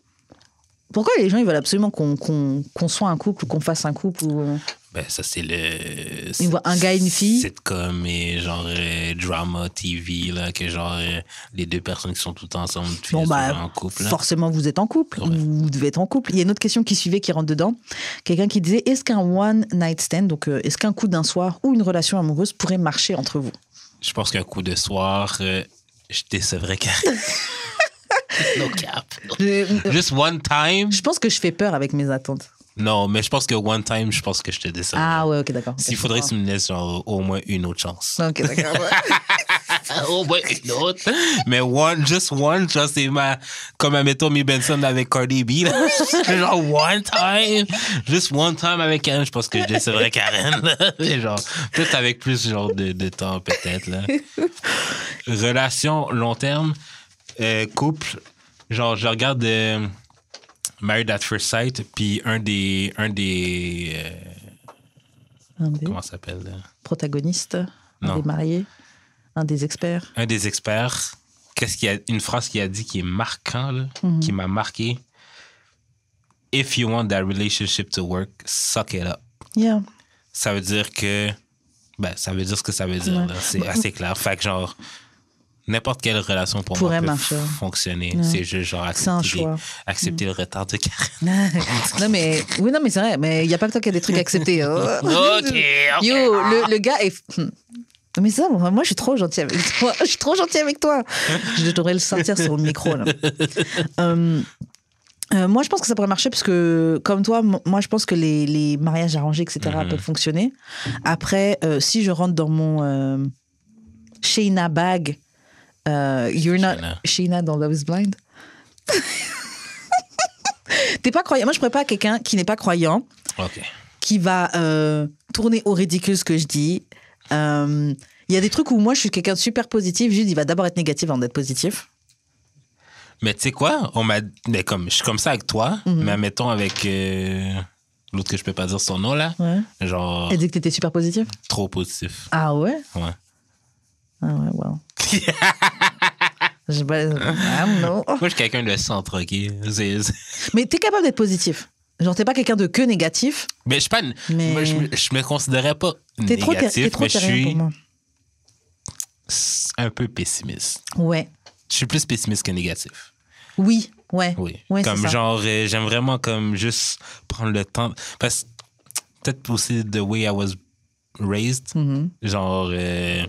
Pourquoi les gens ils veulent absolument qu'on qu'on qu'on soit un couple ou qu'on fasse un couple ou... Ben, ça, c'est le. Un gars et une fille. Sitcom et genre euh, drama TV, là, que genre euh, les deux personnes qui sont toutes ensemble, puis Bon, bah, en couple. là. Forcément, vous êtes en couple. Ouais. ou Vous devez être en couple. Il y a une autre question qui suivait qui rentre dedans. Quelqu'un qui disait est-ce qu'un one night stand, donc euh, est-ce qu'un coup d'un soir ou une relation amoureuse pourrait marcher entre vous? Je pense qu'un coup de soir, euh, je décevrais Karen. no cap. Just one time? je pense que je fais peur avec mes attentes. Non, mais je pense que one time, je pense que je te décevrais. Ah ouais, ok, d'accord. S'il faudrait que tu me laisses genre, au moins une autre chance. Ok, d'accord. au moins une autre. Mais one, just one, genre, c'est ma. Comme, admettons, Mi Benson avec Cardi B, là. genre, one time. Just one time avec elle, je pense que je décevrais Karen, là. Genre, peut-être avec plus, genre, de, de temps, peut-être, là. Relation long terme, euh, couple, genre, je regarde euh, Married at First Sight, puis un des. Un des euh, Un des comment ça s'appelle, là? protagonistes, un des mariés, un des experts. un des experts, qu'est-ce qu'il a, une phrase qu'il a dit qui est marquant, là, Mhm. qui m'a marqué. If you want that relationship to work, suck it up. Yeah. Ça veut dire que, ben, ça veut dire ce que ça veut dire. Ouais. C'est assez clair. Fait que genre, n'importe quelle relation pour Pourrait moi peut marcher. fonctionner. Ouais. C'est juste genre accepter. Mm. accepter le retard de Karen. non mais oui non mais c'est vrai mais il y a pas que toi qui a des trucs à accepter. hein. Ok, ok. Yo le, le gars est Hmm. mais ça moi moi, je suis trop gentil avec toi. Je suis trop gentil avec toi. Je devrais le sortir sur le micro là. Euh, euh, moi, je pense que ça pourrait marcher parce que, comme toi, moi, je pense que les, les mariages arrangés, etc., Mhm. peuvent fonctionner. Après, euh, si je rentre dans mon euh, Shayna bag, euh, you're not. Shayna dans Love is Blind. T'es pas croyant. Moi, je prépare quelqu'un qui n'est pas croyant, Ok. qui va euh, tourner au ridicule ce que je dis. Euh, Il y a des trucs où moi, je suis quelqu'un de super positif. Juste, il va d'abord être négatif avant d'être positif. Mais tu sais quoi? On m'a. Mais comme, je suis comme ça avec toi, Mhm. mais mettons avec euh, l'autre que je peux pas dire son nom, là. Ouais. Genre, Elle dit que t'étais super positif? trop positif. Ah ouais? Ouais. Ah ouais, wow. je, bah, I don't know. Moi, je suis quelqu'un de centre, OK? C'est- c'est- Mais t'es capable d'être positif. Genre, t'es pas quelqu'un de que négatif. Mais je suis pas. Mais- Moi, je, me- je me considérais pas T'es trop, ter- négatif, t'es trop mais je terrien pour suis moi. un peu pessimiste. Ouais. Je suis plus pessimiste que négatif. Oui, ouais. Oui. Ouais, c'est comme ça. genre, euh, j'aime vraiment comme juste prendre le temps. Parce que peut-être aussi the way I was raised. Mhm. Genre, euh,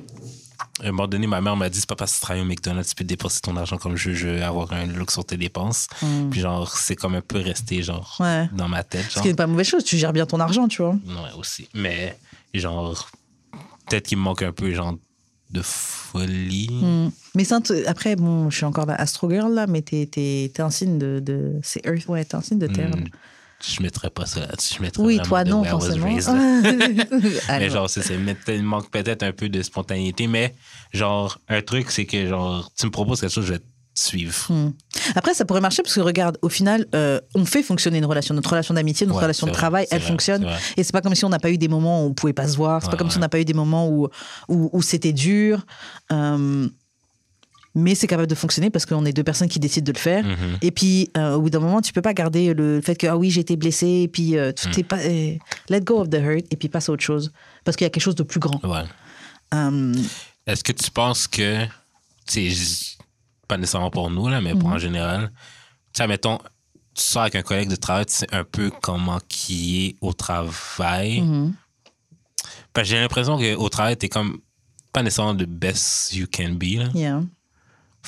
à un moment donné, ma mère m'a dit c'est pas parce que tu travailles au McDonald's, tu peux dépenser ton argent comme je veux, avoir un look sur tes dépenses. Puis genre, c'est comme un peu resté genre Mm. Ouais. dans ma tête. Ce Genre. qui n'est pas une mauvaise chose. Tu gères bien ton argent, tu vois. Ouais, aussi. Mais genre, peut-être qu'il me manque un peu genre de folie. Mm. Mais ça, après, bon, je suis encore la Astro Girl, là, mais t'es, t'es un signe de. de... C'est Earth, ouais, t'es un signe de terre. là. Je mettrais pas ça là-dessus. Je mettrais Oui, toi, non, forcément. là. Mais genre, c'est ça. Il manque peut-être un peu de spontanéité. Mais genre, un truc, c'est que genre, tu me proposes quelque chose, je vais te suivre. Hmm. Après, ça pourrait marcher parce que regarde, au final, euh, on fait fonctionner une relation. Notre relation d'amitié, notre Ouais, relation de vrai, travail, elle vrai, fonctionne. Et c'est pas comme si on n'a pas eu des moments où on pouvait pas se voir. C'est pas Ouais, comme si on n'a pas eu des moments où, où, où c'était dur. Euh, mais c'est capable de fonctionner parce qu'on est deux personnes qui décident de le faire. Mhm. Et puis, euh, au bout d'un moment, tu peux pas garder le fait que, ah oui, j'ai été blessé, et puis euh, tout Mm. est pas. let go of the hurt, et puis passe à autre chose. Parce qu'il y a quelque chose de plus grand. Ouais. Euh, Est-ce que tu penses que, tu pas nécessairement pour nous, là, mais pour Mhm. en général, tu sais, mettons, tu sors avec un collègue de travail, tu sais un peu comment qui est au travail. mhm. J'ai l'impression qu'au travail, t'es comme pas nécessairement the best you can be. Là. Yeah.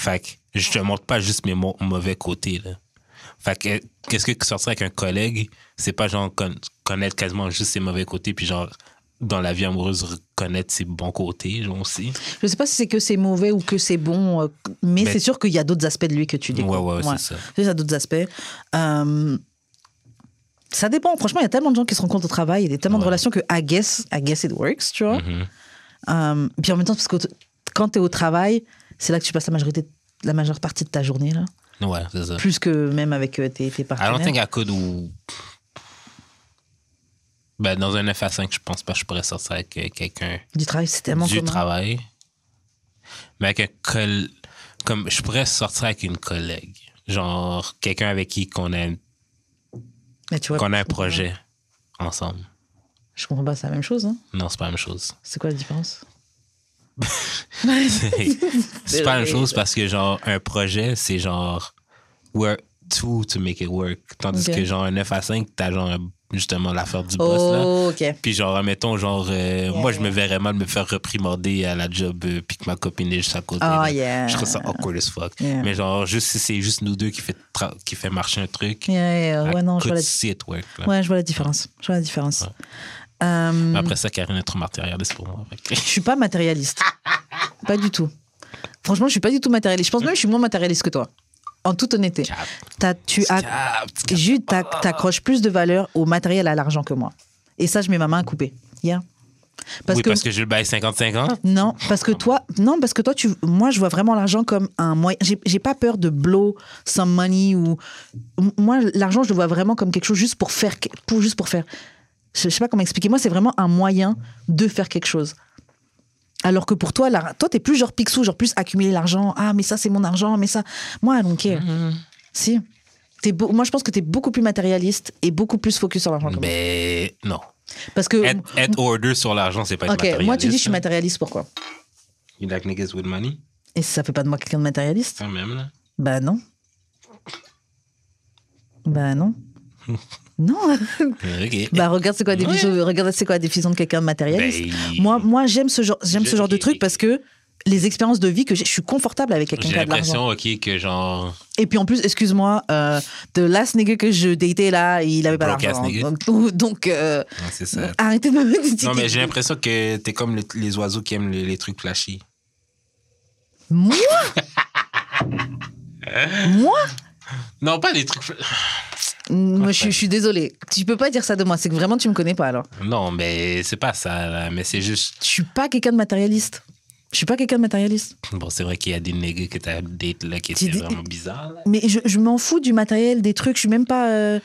Fait que je te montre pas juste mes mauvais côtés. Là. Fait que qu'est-ce que sortir avec un collègue, c'est pas genre con- connaître quasiment juste ses mauvais côtés, puis genre dans la vie amoureuse reconnaître ses bons côtés, genre aussi. Je sais pas si c'est que c'est mauvais ou que c'est bon, euh, mais, Mais- c'est sûr qu'il y a d'autres aspects de lui que tu découvres. ouais, Ouais. c'est ça. Il y a d'autres aspects. Euh, ça dépend. Franchement, il y a tellement de gens qui se rencontrent au travail, il y a tellement de relations que I guess, I guess it works, tu vois. Mhm. Euh, puis en même temps, parce que quand tu es au travail, c'est là que tu passes la majorité, la majeure partie de ta journée, là. Ouais, c'est ça. Plus que même avec euh, tes, tes I partenaires. don't think I could ou. Ben, dans un 9 à 5, je pense pas que je pourrais sortir avec euh, quelqu'un Du travail, c'est tellement du commun. travail. Mais avec un coll... Comme je pourrais sortir avec une collègue. Genre quelqu'un avec qui qu'on a, Mais tu vois, qu'on a un projet ensemble. Je comprends pas, c'est la même chose. Hein. Non, c'est pas la même chose. C'est quoi la différence? c'est pas la même chose parce que genre un projet, c'est genre we're two to make it work. Tandis Ok. que genre un 9 à 5, t'as genre justement l'affaire du boss, là. Oh, ok. Puis genre, mettons, genre, euh, moi, je me verrais mal me faire reprimander à la job, euh, puis que ma copine est juste à côté. Oh, là. yeah. Je trouve ça awkward as fuck. Yeah. Mais genre, juste si c'est juste nous deux qui fait, qui fait marcher un truc, Yeah, yeah, ouais, non, je vois la, it work, là. ouais, je vois la différence. Je vois la différence. Euh, Après ça, Karine est trop matérialiste pour moi. Je suis pas matérialiste. pas du tout. Franchement, je suis pas du tout matérialiste. Je pense même que je suis moins matérialiste que toi. En toute honnêteté. Tu as, t'ac- t'accroches plus de valeur au matériel à l'argent que moi. Et ça, je mets ma main à couper. Yeah. Parce oui, que, parce que je le baille 50-50. non, parce que toi, non, parce que toi, tu, moi, je vois vraiment l'argent comme un moyen. J'ai pas peur de blow some money ou moi, l'argent, je le vois vraiment comme quelque chose juste pour faire, pour juste pour faire. Je, sais pas comment expliquer. Moi, c'est vraiment un moyen de faire quelque chose. Alors que pour toi, la- toi, t'es plus genre pixou, genre plus accumuler l'argent. Ah, mais ça, c'est mon argent, mais ça. Moi, I don't care. Mm-hmm. Si. T'es beau- moi, je pense que t'es beaucoup plus matérialiste et beaucoup plus focus sur l'argent. que moi. Ben, non. Parce que. Être, être order sur l'argent, c'est pas être Ok, matérialiste. moi, tu dis, je suis hein. matérialiste, pourquoi? You like niggas with money? Et ça fait pas de moi quelqu'un de matérialiste? Quand même, là. Bah non. Bah non. non. Bah regarde c'est quoi la Ouais. regarde c'est quoi la définition de quelqu'un de matérialiste. Ben, moi moi j'aime ce genre j'aime ce genre de truc parce que les expériences de vie que je suis confortable avec quelqu'un J'ai qui a de l'argent. l'impression, OK, que genre. Et puis en plus, excuse-moi, euh, the last nigga que je datais là, il avait pas d'argent. Donc, donc, euh, c'est ça. arrêtez de me Non, mais j'ai l'impression que t'es comme le- les oiseaux qui aiment les, les trucs flashy. Moi? Moi? Non, pas les trucs. Moi, je, suis- je suis désolée. Tu peux pas dire ça de moi. C'est que vraiment, tu me connais pas alors. Non, mais c'est pas ça, là. Mais c'est juste. Je suis pas quelqu'un de matérialiste. Je suis pas quelqu'un de matérialiste. Bon, c'est vrai qu'il y a des niggas que t'as date là qui étaient vraiment bizarres. là. Mais je, je m'en fous du matériel, des trucs. Je suis même pas. euh,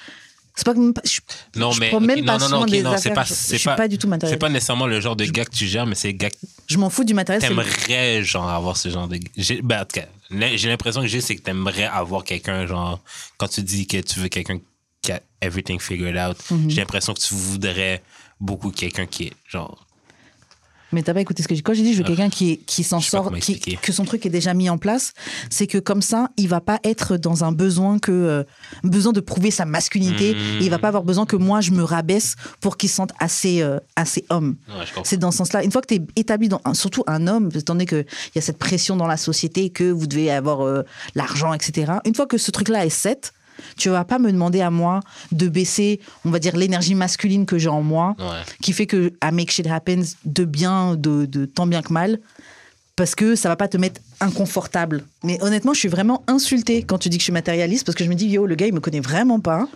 c'est pas que je, Non, je mais. prends même non, pas non, non, des non, c'est pas. Je- C'est pas du tout C'est matériel. pas nécessairement le genre de gars que tu gères, mais c'est gars que Je m'en fous du matériel. c'est- t'aimerais, genre, avoir ce genre de. J'ai, ben, en tout cas, j'ai l'impression que j'ai, c'est que t'aimerais avoir quelqu'un, genre, quand tu dis que tu veux quelqu'un qui a everything figured out, Mhm. j'ai l'impression que tu voudrais beaucoup quelqu'un qui est, genre, Mais t'as pas écouté ce que j'ai. Quand j'ai dit je veux quelqu'un qui, qui s'en Ah. Sort, qui, que son truc est déjà mis en place, c'est que comme ça, il va pas être dans un besoin que euh, besoin de prouver sa masculinité. Et il va pas avoir besoin que moi je me rabaisse pour qu'il se sente assez euh, assez homme. Ouais. C'est dans ce sens-là. Une fois que tu es établi, dans, surtout un homme, étant donné qu'il y a cette pression dans la société que vous devez avoir euh, l'argent, etc. Une fois que ce truc-là est set, tu vas pas me demander à moi de baisser, on va dire, l'énergie masculine que j'ai en moi, Ouais. qui fait que I make shit happen de bien, de, de tant bien que mal. Parce que ça va pas te mettre inconfortable. Mais honnêtement, je suis vraiment insultée quand tu dis que je suis matérialiste parce que je me dis, yo, le gars, il me connaît vraiment pas.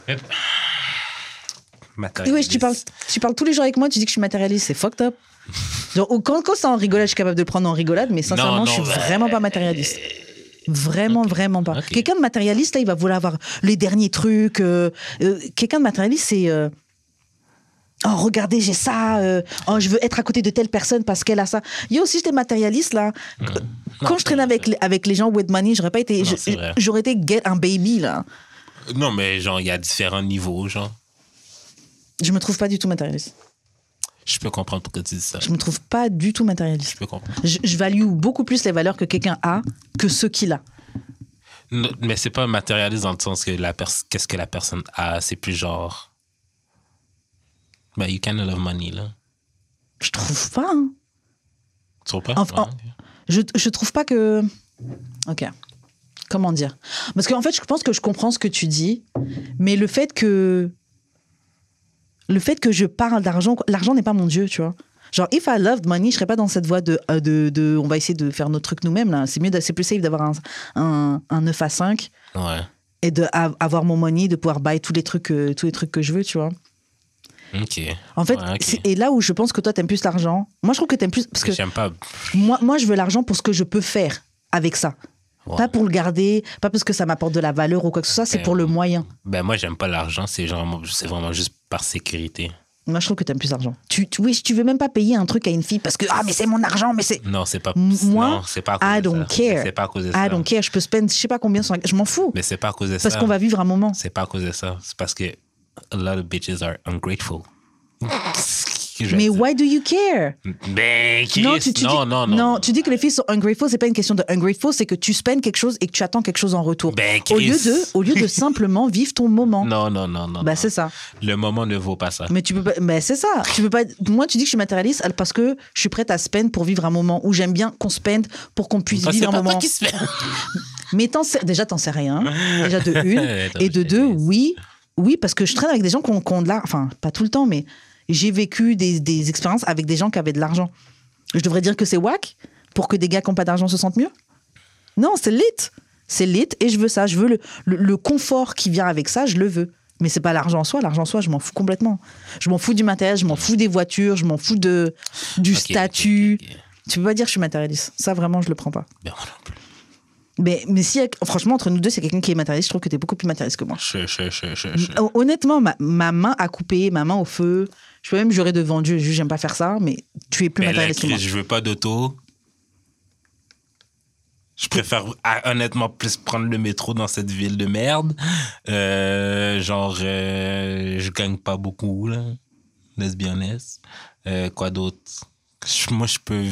Et ouais, tu parles, tu parles tous les jours avec moi, tu dis que je suis matérialiste, c'est fucked up. Genre, quand, quand c'est en rigolade, je suis capable de le prendre en rigolade, mais sincèrement, Non, je suis non, bah, vraiment pas matérialiste. Vraiment, vraiment pas. Quelqu'un de matérialiste, là, il va vouloir avoir les derniers trucs. euh, euh, Quelqu'un de matérialiste, c'est. euh, Oh, regardez, j'ai ça. oh, je veux être à côté de telle personne parce qu'elle a ça. Yo, si j'étais matérialiste, là, quand je traînais avec, les- avec les gens with money, j'aurais pas été. J'aurais été get un baby, là. Non, mais genre, il y a différents niveaux, genre. Je me trouve pas du tout matérialiste. Je peux comprendre pourquoi tu dis ça. Je me trouve pas du tout matérialiste. Je peux comprendre. Je, je value beaucoup plus les valeurs que quelqu'un a que ceux qu'il a. Non, mais c'est pas matérialiste dans le sens que la qu'est-ce que la personne a, c'est plus genre. Ben, you kind of love money, là. Je trouve pas. hein. Tu trouves pas? Enfin, Ouais. Je, je trouve pas que. Ok. Comment dire? Parce qu'en fait, je pense que je comprends ce que tu dis, mais le fait que. Le fait que je parle d'argent, l'argent n'est pas mon Dieu, tu vois. Genre, if I loved money, je serais pas dans cette voie de, euh, de, de on va essayer de faire notre truc nous-mêmes, là. C'est mieux, de- c'est plus safe d'avoir un, un, un 9 à 5 Ouais. et d'avoir mon money, de pouvoir buy tous les trucs, euh, tous les trucs que je veux, tu vois. Ok. En fait, Ouais, et là où je pense que toi, t'aimes plus l'argent, moi, je trouve que t'aimes plus. Parce que J'aime pas. moi, moi, je veux l'argent pour ce que je peux faire avec ça. Ouais. Pas pour le garder, pas parce que ça m'apporte de la valeur ou quoi que ce soit, c'est Ben, pour le moyen. Ben, moi, j'aime pas l'argent, c'est c'est vraiment juste par sécurité. Moi, je trouve que t'aimes plus l'argent. Tu, tu, oui, tu veux même pas payer un truc à une fille parce que, ah, mais c'est mon argent, mais c'est. Non, c'est pas. Moi, c'est pas à cause I de don't ça. care. C'est pas à cause de ça. I don't care, je peux spend, je sais pas combien sur Je m'en fous. Mais c'est pas à cause de Parce ça. qu'on va vivre un moment. C'est pas à cause de ça. C'est parce que a lot of bitches are ungrateful. Mais why do you care? Ben, Chris, non, tu, tu non, dis, non, non, tu dis que les filles sont ungrateful, c'est pas une question de ungrateful, c'est que tu spends quelque chose et que tu attends quelque chose en retour. Ben, au lieu Chris. de, au lieu de simplement vivre ton moment. Non, non, non, non. Non. c'est ça. Le moment ne vaut pas ça. Mais tu peux pas. Mais c'est ça. Tu peux pas. Moi, tu dis que je suis matérialiste parce que je suis prête à spend pour vivre un moment où j'aime bien qu'on spend pour qu'on puisse vivre un pas moment. qui se fait. Mais t'en sais- déjà, t'en sais rien. Déjà de une. Et de deux, oui. Oui, parce que je traîne avec des gens qui ont, qui ont de l'argent. Enfin, pas tout le temps, mais j'ai vécu des, des expériences avec des gens qui avaient de l'argent. Je devrais dire que c'est whack pour que des gars qui n'ont pas d'argent se sentent mieux Non, c'est lit. C'est lit et je veux ça. Je veux le, le, le confort qui vient avec ça, je le veux. Mais c'est pas l'argent en soi. L'argent en soi, je m'en fous complètement. Je m'en fous du matériel, je m'en fous des voitures, je m'en fous de, du statut. ok, ok. Tu peux pas dire que je suis matérialiste. Ça, vraiment, je le prends pas. Ben, moi non plus. Mais, mais si, franchement, entre nous deux, c'est quelqu'un qui est matérialiste, je trouve que tu es beaucoup plus matérialiste que moi. Je, je, je, je, je. Hon- Honnêtement, ma, ma main à couper, ma main au feu, je peux même jurer devant Dieu, j'aime pas faire ça, mais tu es plus Mais matérialiste que moi. je veux pas d'auto. Je préfère ah, honnêtement plus prendre le métro dans cette ville de merde. Euh, genre, euh, je gagne pas beaucoup, là. Honest. Euh, quoi d'autre? Moi, je peux.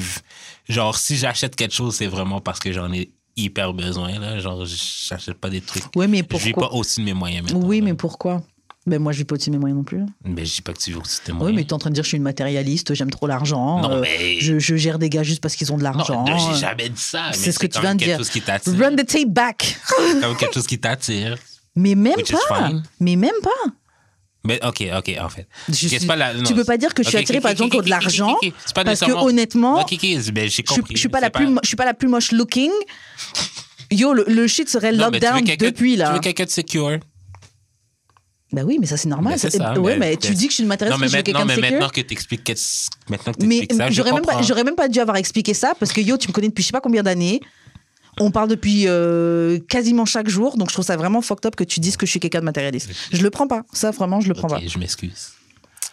Genre, si j'achète quelque chose, c'est vraiment parce que j'en ai hyper besoin, là. Genre, j'achète pas des trucs. Ouais, mais pourquoi? pas au-dessus de mes moyens maintenant. Oui, là. mais pourquoi? Ben moi, je vis pas au-dessus de mes moyens non plus. Mais je dis pas que tu vis au-dessus de tes Oui, mais tu es en train de dire que je suis une matérialiste, j'aime trop l'argent. Non, euh, mais- je, je gère des gars juste parce qu'ils ont de l'argent. Non, euh, j'ai jamais dit ça. c'est ce que tu viens de quelque dire. chose qui t'attire. Run the tape back. C'est même quelque chose qui t'attire. Mais même Which pas. Mais même pas. Mais ok, ok, en fait. Je suis- pas la- tu peux pas dire que je suis attirée par des gens qui ont de l'argent. ok, ok. C'est pas Parce que nécessairement- honnêtement, ben, j'ai je, je suis pas la plus, je suis pas la plus moche looking. Yo, le, le shit serait Non, tu lockdown depuis Tu là. veux quelqu'un de secure. Bah oui, mais ça c'est normal. Ben, Ça- ça, ouais, mais- mais tu ben, dis que je suis une Non, matérialiste, mais je veux maintenant, quelqu'un de mais sécure. maintenant que t'expliques maintenant que Mais t'expliques ça, je j'aurais même, pas, j'aurais même pas dû avoir expliqué ça parce que yo, tu me connais depuis je sais pas combien d'années. On parle depuis euh, quasiment chaque jour, donc je trouve ça vraiment fucked up que tu dises que je suis quelqu'un de matérialiste. Je le prends pas. Ça, vraiment, je le prends Ok, pas. je m'excuse.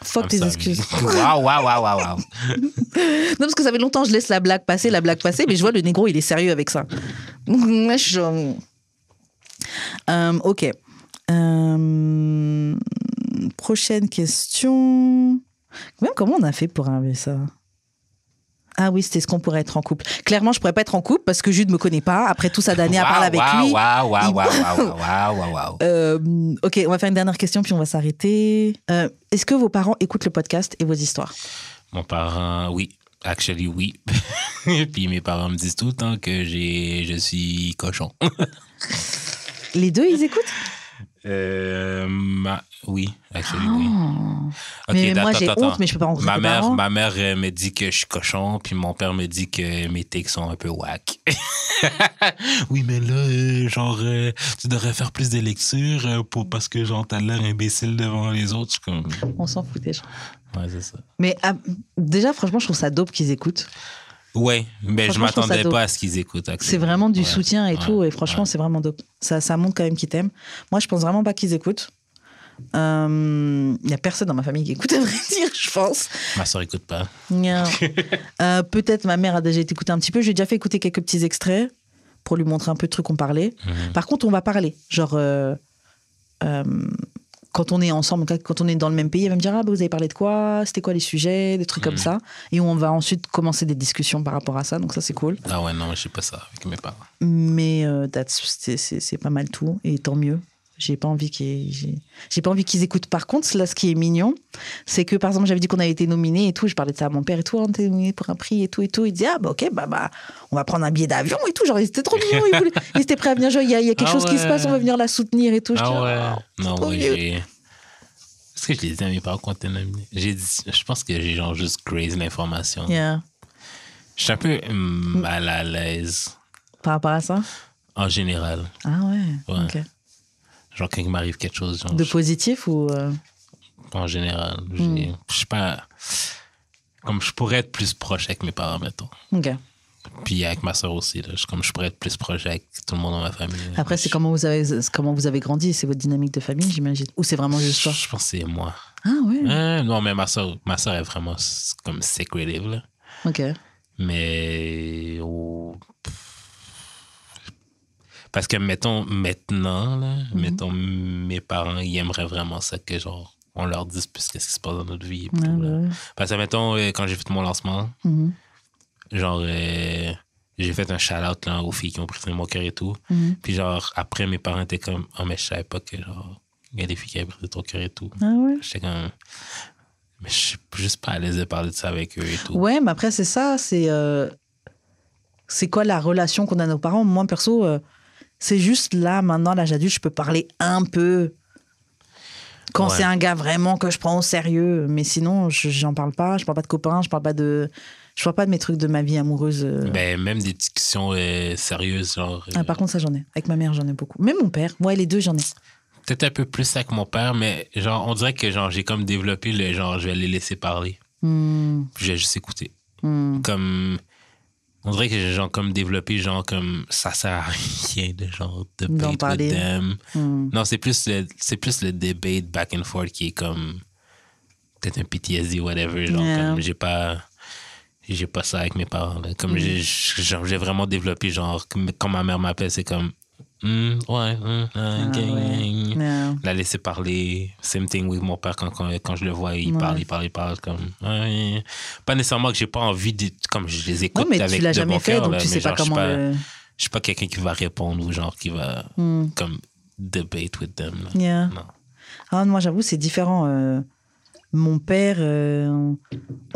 Fuck I'm tes sorry. excuses. Waouh, waouh, waouh, waouh. Non, parce que ça fait longtemps que je laisse la blague passer, la blague passer, mais je vois le négro, il est sérieux avec ça. Je- Euh, ok. Euh, prochaine question. Même comment on a fait pour arriver ça? Ah oui, c'était ce qu'on pourrait être en couple. Clairement, je pourrais pas être en couple parce que Jude me connaît pas. Après tout ça d'années à parler avec Waouh, lui. Waouh, waouh, waouh, waouh, waouh. Euh, ok, on va faire une dernière question puis on va s'arrêter. Euh, Est-ce que vos parents écoutent le podcast et vos histoires? Mon parent, oui. Actually, oui. Puis mes parents me disent tout le temps que j'ai, je suis cochon. Les deux, ils écoutent? Euh, ma- oui, actually, oui. Oh. Ok, Mais moi, j'ai honte, mais je peux pas rencontrer Ma mère, parents. ma mère euh, me dit que je suis cochon, puis mon père me dit que mes tics sont un peu whack. oui, mais là, euh, genre, tu devrais faire plus de lectures pour, parce que, genre, t'as l'air imbécile devant les autres. Comme, On s'en fout déjà. ouais, c'est ça. Mais ah, déjà, franchement, je trouve ça dope qu'ils écoutent. Ouais, mais je m'attendais pas à ce qu'ils écoutent. C'est vraiment du Ouais, soutien et ouais, tout. Et franchement, ouais. c'est vraiment dope. Ça, ça montre quand même qu'ils t'aiment. Moi, je pense vraiment pas qu'ils écoutent. Il n'y a personne dans ma famille qui écoute, à vrai dire, je pense. Ma soeur écoute pas. Euh, Peut-être ma mère a déjà été écoutée un petit peu. J'ai déjà fait écouter quelques petits extraits pour lui montrer un peu de trucs qu'on parlait. Mhm. Par contre, on va parler. Genre, euh, euh, quand on est ensemble, quand on est dans le même pays, elle va me dire Ah, bah, vous avez parlé de quoi? C'était quoi les sujets? Des trucs comme Mhm. ça. Et on va ensuite commencer des discussions par rapport à ça. Donc, ça, c'est cool. Ah ouais, non, je sais pas ça avec mes parents. Mais euh, c'est pas mal tout. Et tant mieux. J'ai pas envie qu'ils j'ai- pas envie qu'ils écoutent. Par contre, là, ce qui est mignon, c'est que par exemple, j'avais dit qu'on avait été nominé et tout. Je parlais de ça à mon père et tout. On était nominé pour un prix et tout et tout. Il disait ah bah ok bah bah on va prendre un billet d'avion et tout. Genre ils étaient trop mignons. Ils, voulaient- ils étaient prêts à venir. Genre il y y a quelque Ah chose qui se passe. On va venir la soutenir et tout. Je dis, Ah ouais. oh, non, ouais, j'ai. Est-ce que je l'ai dit à mes parents quand t'es nominé? J'ai dit, je pense que j'ai genre juste crazy l'information. Yeah. Je suis un peu hum, mal à l'aise Par rapport à ça? en général. Ah ouais. Ouais. ok. Genre quand il m'arrive quelque chose, genre, De je- positif ou euh, en général, j'ai- je sais pas. Comme je pourrais être plus proche avec mes parents, mettons. ok. Puis avec ma soeur aussi, là. Je, comme je pourrais être plus proche avec tout le monde dans ma famille. Après c'est Je- comment vous avez comment vous avez grandi? C'est votre dynamique de famille j'imagine? Ou c'est vraiment juste toi? Je pense que c'est moi. Ah ouais. Non, mais ma soeur, ma soeur est vraiment comme secretive, là. Ok. Mais. oh, pff. Parce que, mettons, maintenant, là, Mhm. mettons, mes parents, ils aimeraient vraiment ça que, genre, on leur dise plus qu'est-ce qui se passe dans notre vie. et Ouais, tout, là. ouais. Parce que, mettons, euh, quand j'ai fait mon lancement, Mhm. genre, euh, j'ai fait un shout-out là, aux filles qui ont pris mon cœur et tout. Mhm. Puis, genre, après, mes parents étaient comme, oh, mais je savais pas que, genre, il y a des filles qui avaient pris ton cœur et tout. Ah ouais? J'étais comme, mais je suis juste pas à l'aise de parler de ça avec eux et tout. Ouais, mais après, c'est ça. C'est euh, c'est quoi la relation qu'on a à nos parents? Moi, perso, euh, c'est juste là, maintenant, l'âge adulte, je peux parler un peu. Quand Ouais. c'est un gars vraiment que je prends au sérieux. Mais sinon, je- j'en parle pas. Je parle pas de copains. Je parle pas de. Je parle pas de mes trucs de ma vie amoureuse. euh. Ben, même des discussions euh, sérieuses, genre. euh, Ah, par contre, ça, j'en ai. Avec ma mère, j'en ai beaucoup. Même mon père. Moi, les deux, j'en ai. Peut-être un peu plus avec mon père, mais genre, on dirait que genre j'ai comme développé le genre, je vais les laisser parler. Hmm, Puis je vais juste écouter. hmm. Comme. On dirait que j'ai genre comme développé genre comme ça sert à rien de genre de D'en parler. them. Hmm. Non, c'est plus le c'est plus le debate back and forth qui est comme peut-être un PTSD whatever genre Yeah. comme j'ai pas j'ai pas ça avec mes parents là. comme j'ai genre, j'ai vraiment développé genre quand ma mère m'appelle c'est comme Hmm, ouais, hmm, ah, ouais. la laisser parler. Same thing with mon père quand, quand, quand je le vois, il Ouais. parle, il parle, il parle. Comme, ouais. Pas nécessairement que j'ai pas envie de. Comme je les écoute Ouais, mais avec tu l'as de jamais bon fait, cœur, donc là, tu sais pas genre, je suis comment pas- le. Je suis pas quelqu'un qui va répondre ou genre qui va Hmm. comme debate with them. là. Yeah. Non. Ah, moi, j'avoue, c'est différent. euh, mon père. euh,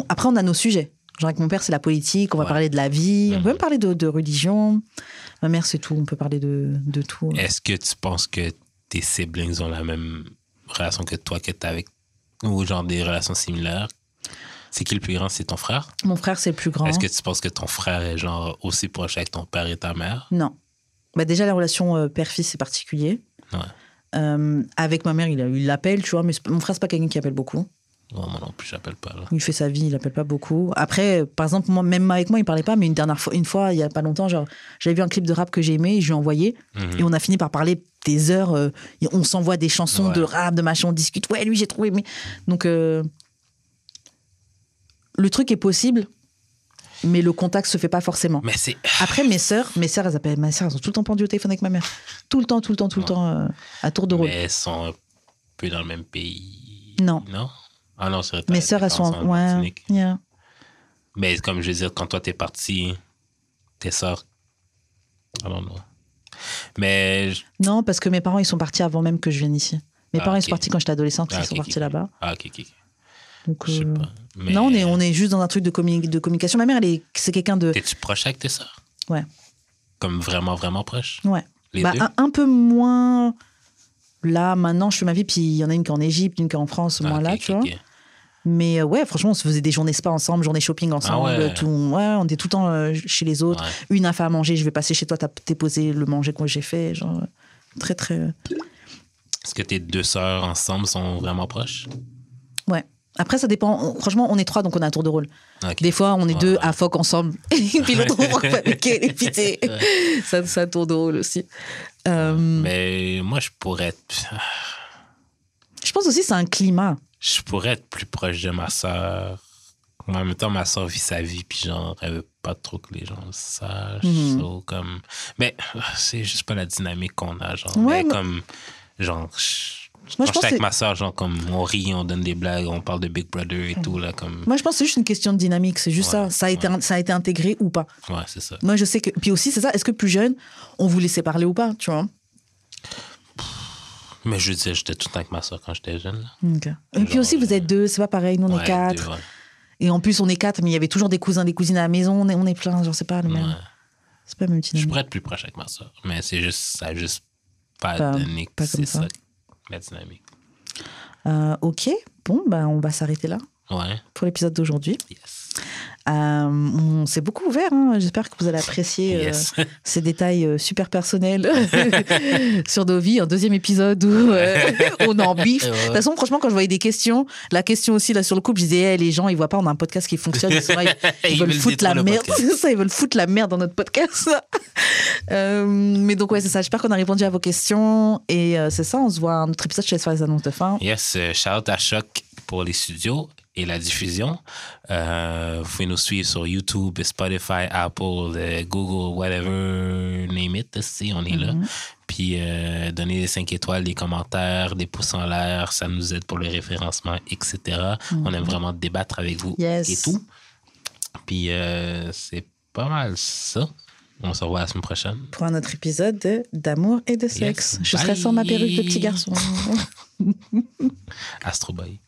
Après, on a nos sujets. Genre, avec mon père, c'est la politique, on va Ouais. parler de la vie, on Mhm. peut même parler de, de religion. Ma mère, c'est tout, on peut parler de, de tout. Est-ce que tu penses que tes siblings ont la même relation que toi que t'as avec. Ou genre des relations similaires? C'est qui le plus grand? C'est ton frère? Mon frère, c'est le plus grand. Est-ce que tu penses que ton frère est genre aussi proche avec ton père et ta mère? Non. Bah, déjà, la relation euh, père-fils, c'est particulier. Ouais. Euh, avec ma mère, il a- il l'appelle, tu vois, mais mon frère, c'est pas quelqu'un qui appelle beaucoup. Ouais, moi non plus, j'appelle pas. Là. Il fait sa vie, il appelle pas beaucoup. Après, par exemple, moi, même avec moi, il parlait pas, mais une dernière fois, une fois, il y a pas longtemps, genre, j'avais vu un clip de rap que j'ai aimé, je lui ai envoyé, Mhm. et on a fini par parler des heures. euh, et on s'envoie des chansons Ouais. de rap, de machin, on discute. Ouais, lui, j'ai trouvé. Mais... Donc, euh, le truc est possible, mais le contact se fait pas forcément. Mais c'est. Après, mes sœurs, mes sœurs, elles appellent ma sœur, elles sont tout le temps pendues au téléphone avec ma mère. Tout le temps, tout le temps, tout le Ouais. temps, euh, à tour de rôle. Mais elles sont un peu dans le même pays. Non. Non? Ah non, c'est. Mes sœurs, elles sont. Ouais. Yeah. Mais comme je veux dire, quand toi t'es parti, tes sœurs. I don't know. Mais. Non, parce que mes parents, ils sont partis avant même que je vienne ici. Mes Ah, parents, ils sont partis quand j'étais adolescente, Ah, ils ok, sont partis là-bas. Ah, ok, ok. Donc, Je sais euh, pas. Mais... Non, on est, on est juste dans un truc de, commu- de communication. Ma mère, c'est quelqu'un de. T'es-tu proche avec tes sœurs? Ouais. Comme vraiment, vraiment proche? Ouais. Les Bah, deux? un, un peu moins. Là, maintenant, je fais ma vie, puis il y en a une qui est en Égypte, une qui est en France, Ah, moi ok, là, ok, tu vois. Mais euh, ouais, franchement, on se faisait des journées spa ensemble, journées shopping ensemble, Ah ouais. tout. Ouais, on était tout le temps euh, chez les autres. Ouais. Une a fait à manger, je vais passer chez toi, t'as déposé le manger que j'ai fait. Genre, très, très. euh, Est-ce que tes deux sœurs ensemble sont vraiment proches? Ouais. Après, ça dépend. Franchement, on est trois, donc on a un tour de rôle. Des fois, on est Ouais. deux à phoque ensemble. Et puis l'autre, on va. Et puis, t'sais, ça, ça tour de rôle aussi. Euh, Mais moi, je pourrais être. Je pense aussi c'est un climat. Je pourrais être plus proche de ma soeur. En même temps, ma soeur vit sa vie, puis genre, elle veut pas trop que les gens le sachent. Mhm. so, comme... Mais c'est juste pas la dynamique qu'on a, genre. Ouais, mais mais- comme, genre, je- Moi, quand je pense avec ma soeur, genre, comme, on rit, on donne des blagues, on parle de Big Brother et tout, là, comme... Moi, je pense que c'est juste une question de dynamique. C'est juste Ouais, ça. Ça a, été, ouais. ça a été intégré ou pas. Ouais, c'est ça. Moi, je sais que. Puis aussi, c'est ça. Est-ce que plus jeune, on vous laissait parler ou pas, tu vois? Mais je dire, j'étais tout le temps avec ma soeur quand j'étais jeune, là. Et puis aussi, vous êtes deux, c'est pas pareil. Nous, on est quatre. deux, ouais. Et en plus, on est quatre, mais il y avait toujours des cousins, des cousines à la maison. On est, on est plein. Genre, c'est pas le même. Ouais. C'est pas le même Je dynamique. pourrais être plus proche avec ma soeur, mais c'est juste, ça a juste pas, Pas- donné c'est ça. ça, la dynamique. Euh, ok. Bon, bah, on va s'arrêter là Ouais, pour l'épisode d'aujourd'hui. yes. Euh, on s'est beaucoup ouvert. hein. J'espère que vous allez apprécier euh, ces détails euh, super personnels sur nos vies. Un deuxième épisode où on en bif. De toute façon, franchement, quand je voyais des questions, la question aussi là sur le couple, je disais, Eh, les gens, ils voient pas, on a un podcast qui fonctionne. Ils, sont là, ils- ils Ils veulent foutre la merde. ça, ils veulent foutre la merde dans notre podcast. Mais donc, ouais, c'est ça. J'espère qu'on a répondu à vos questions. Et c'est ça, on se voit à un autre épisode. Faire les annonces de fin. Yes, shout out à Choc pour les studios et la diffusion. Euh, vous pouvez nous suivre sur YouTube, Spotify, Apple, euh, Google, whatever, name it. si, on est là. Puis euh, donner des 5 étoiles, des commentaires, des pouces en l'air, ça nous aide pour le référencement, etc. On aime vraiment débattre avec vous Yes. et tout. Puis euh, c'est pas mal ça. On se revoit la semaine prochaine. Pour un autre épisode de D'amour et de sexe. Je serai sans ma perruque de petit garçon. Astro Boy.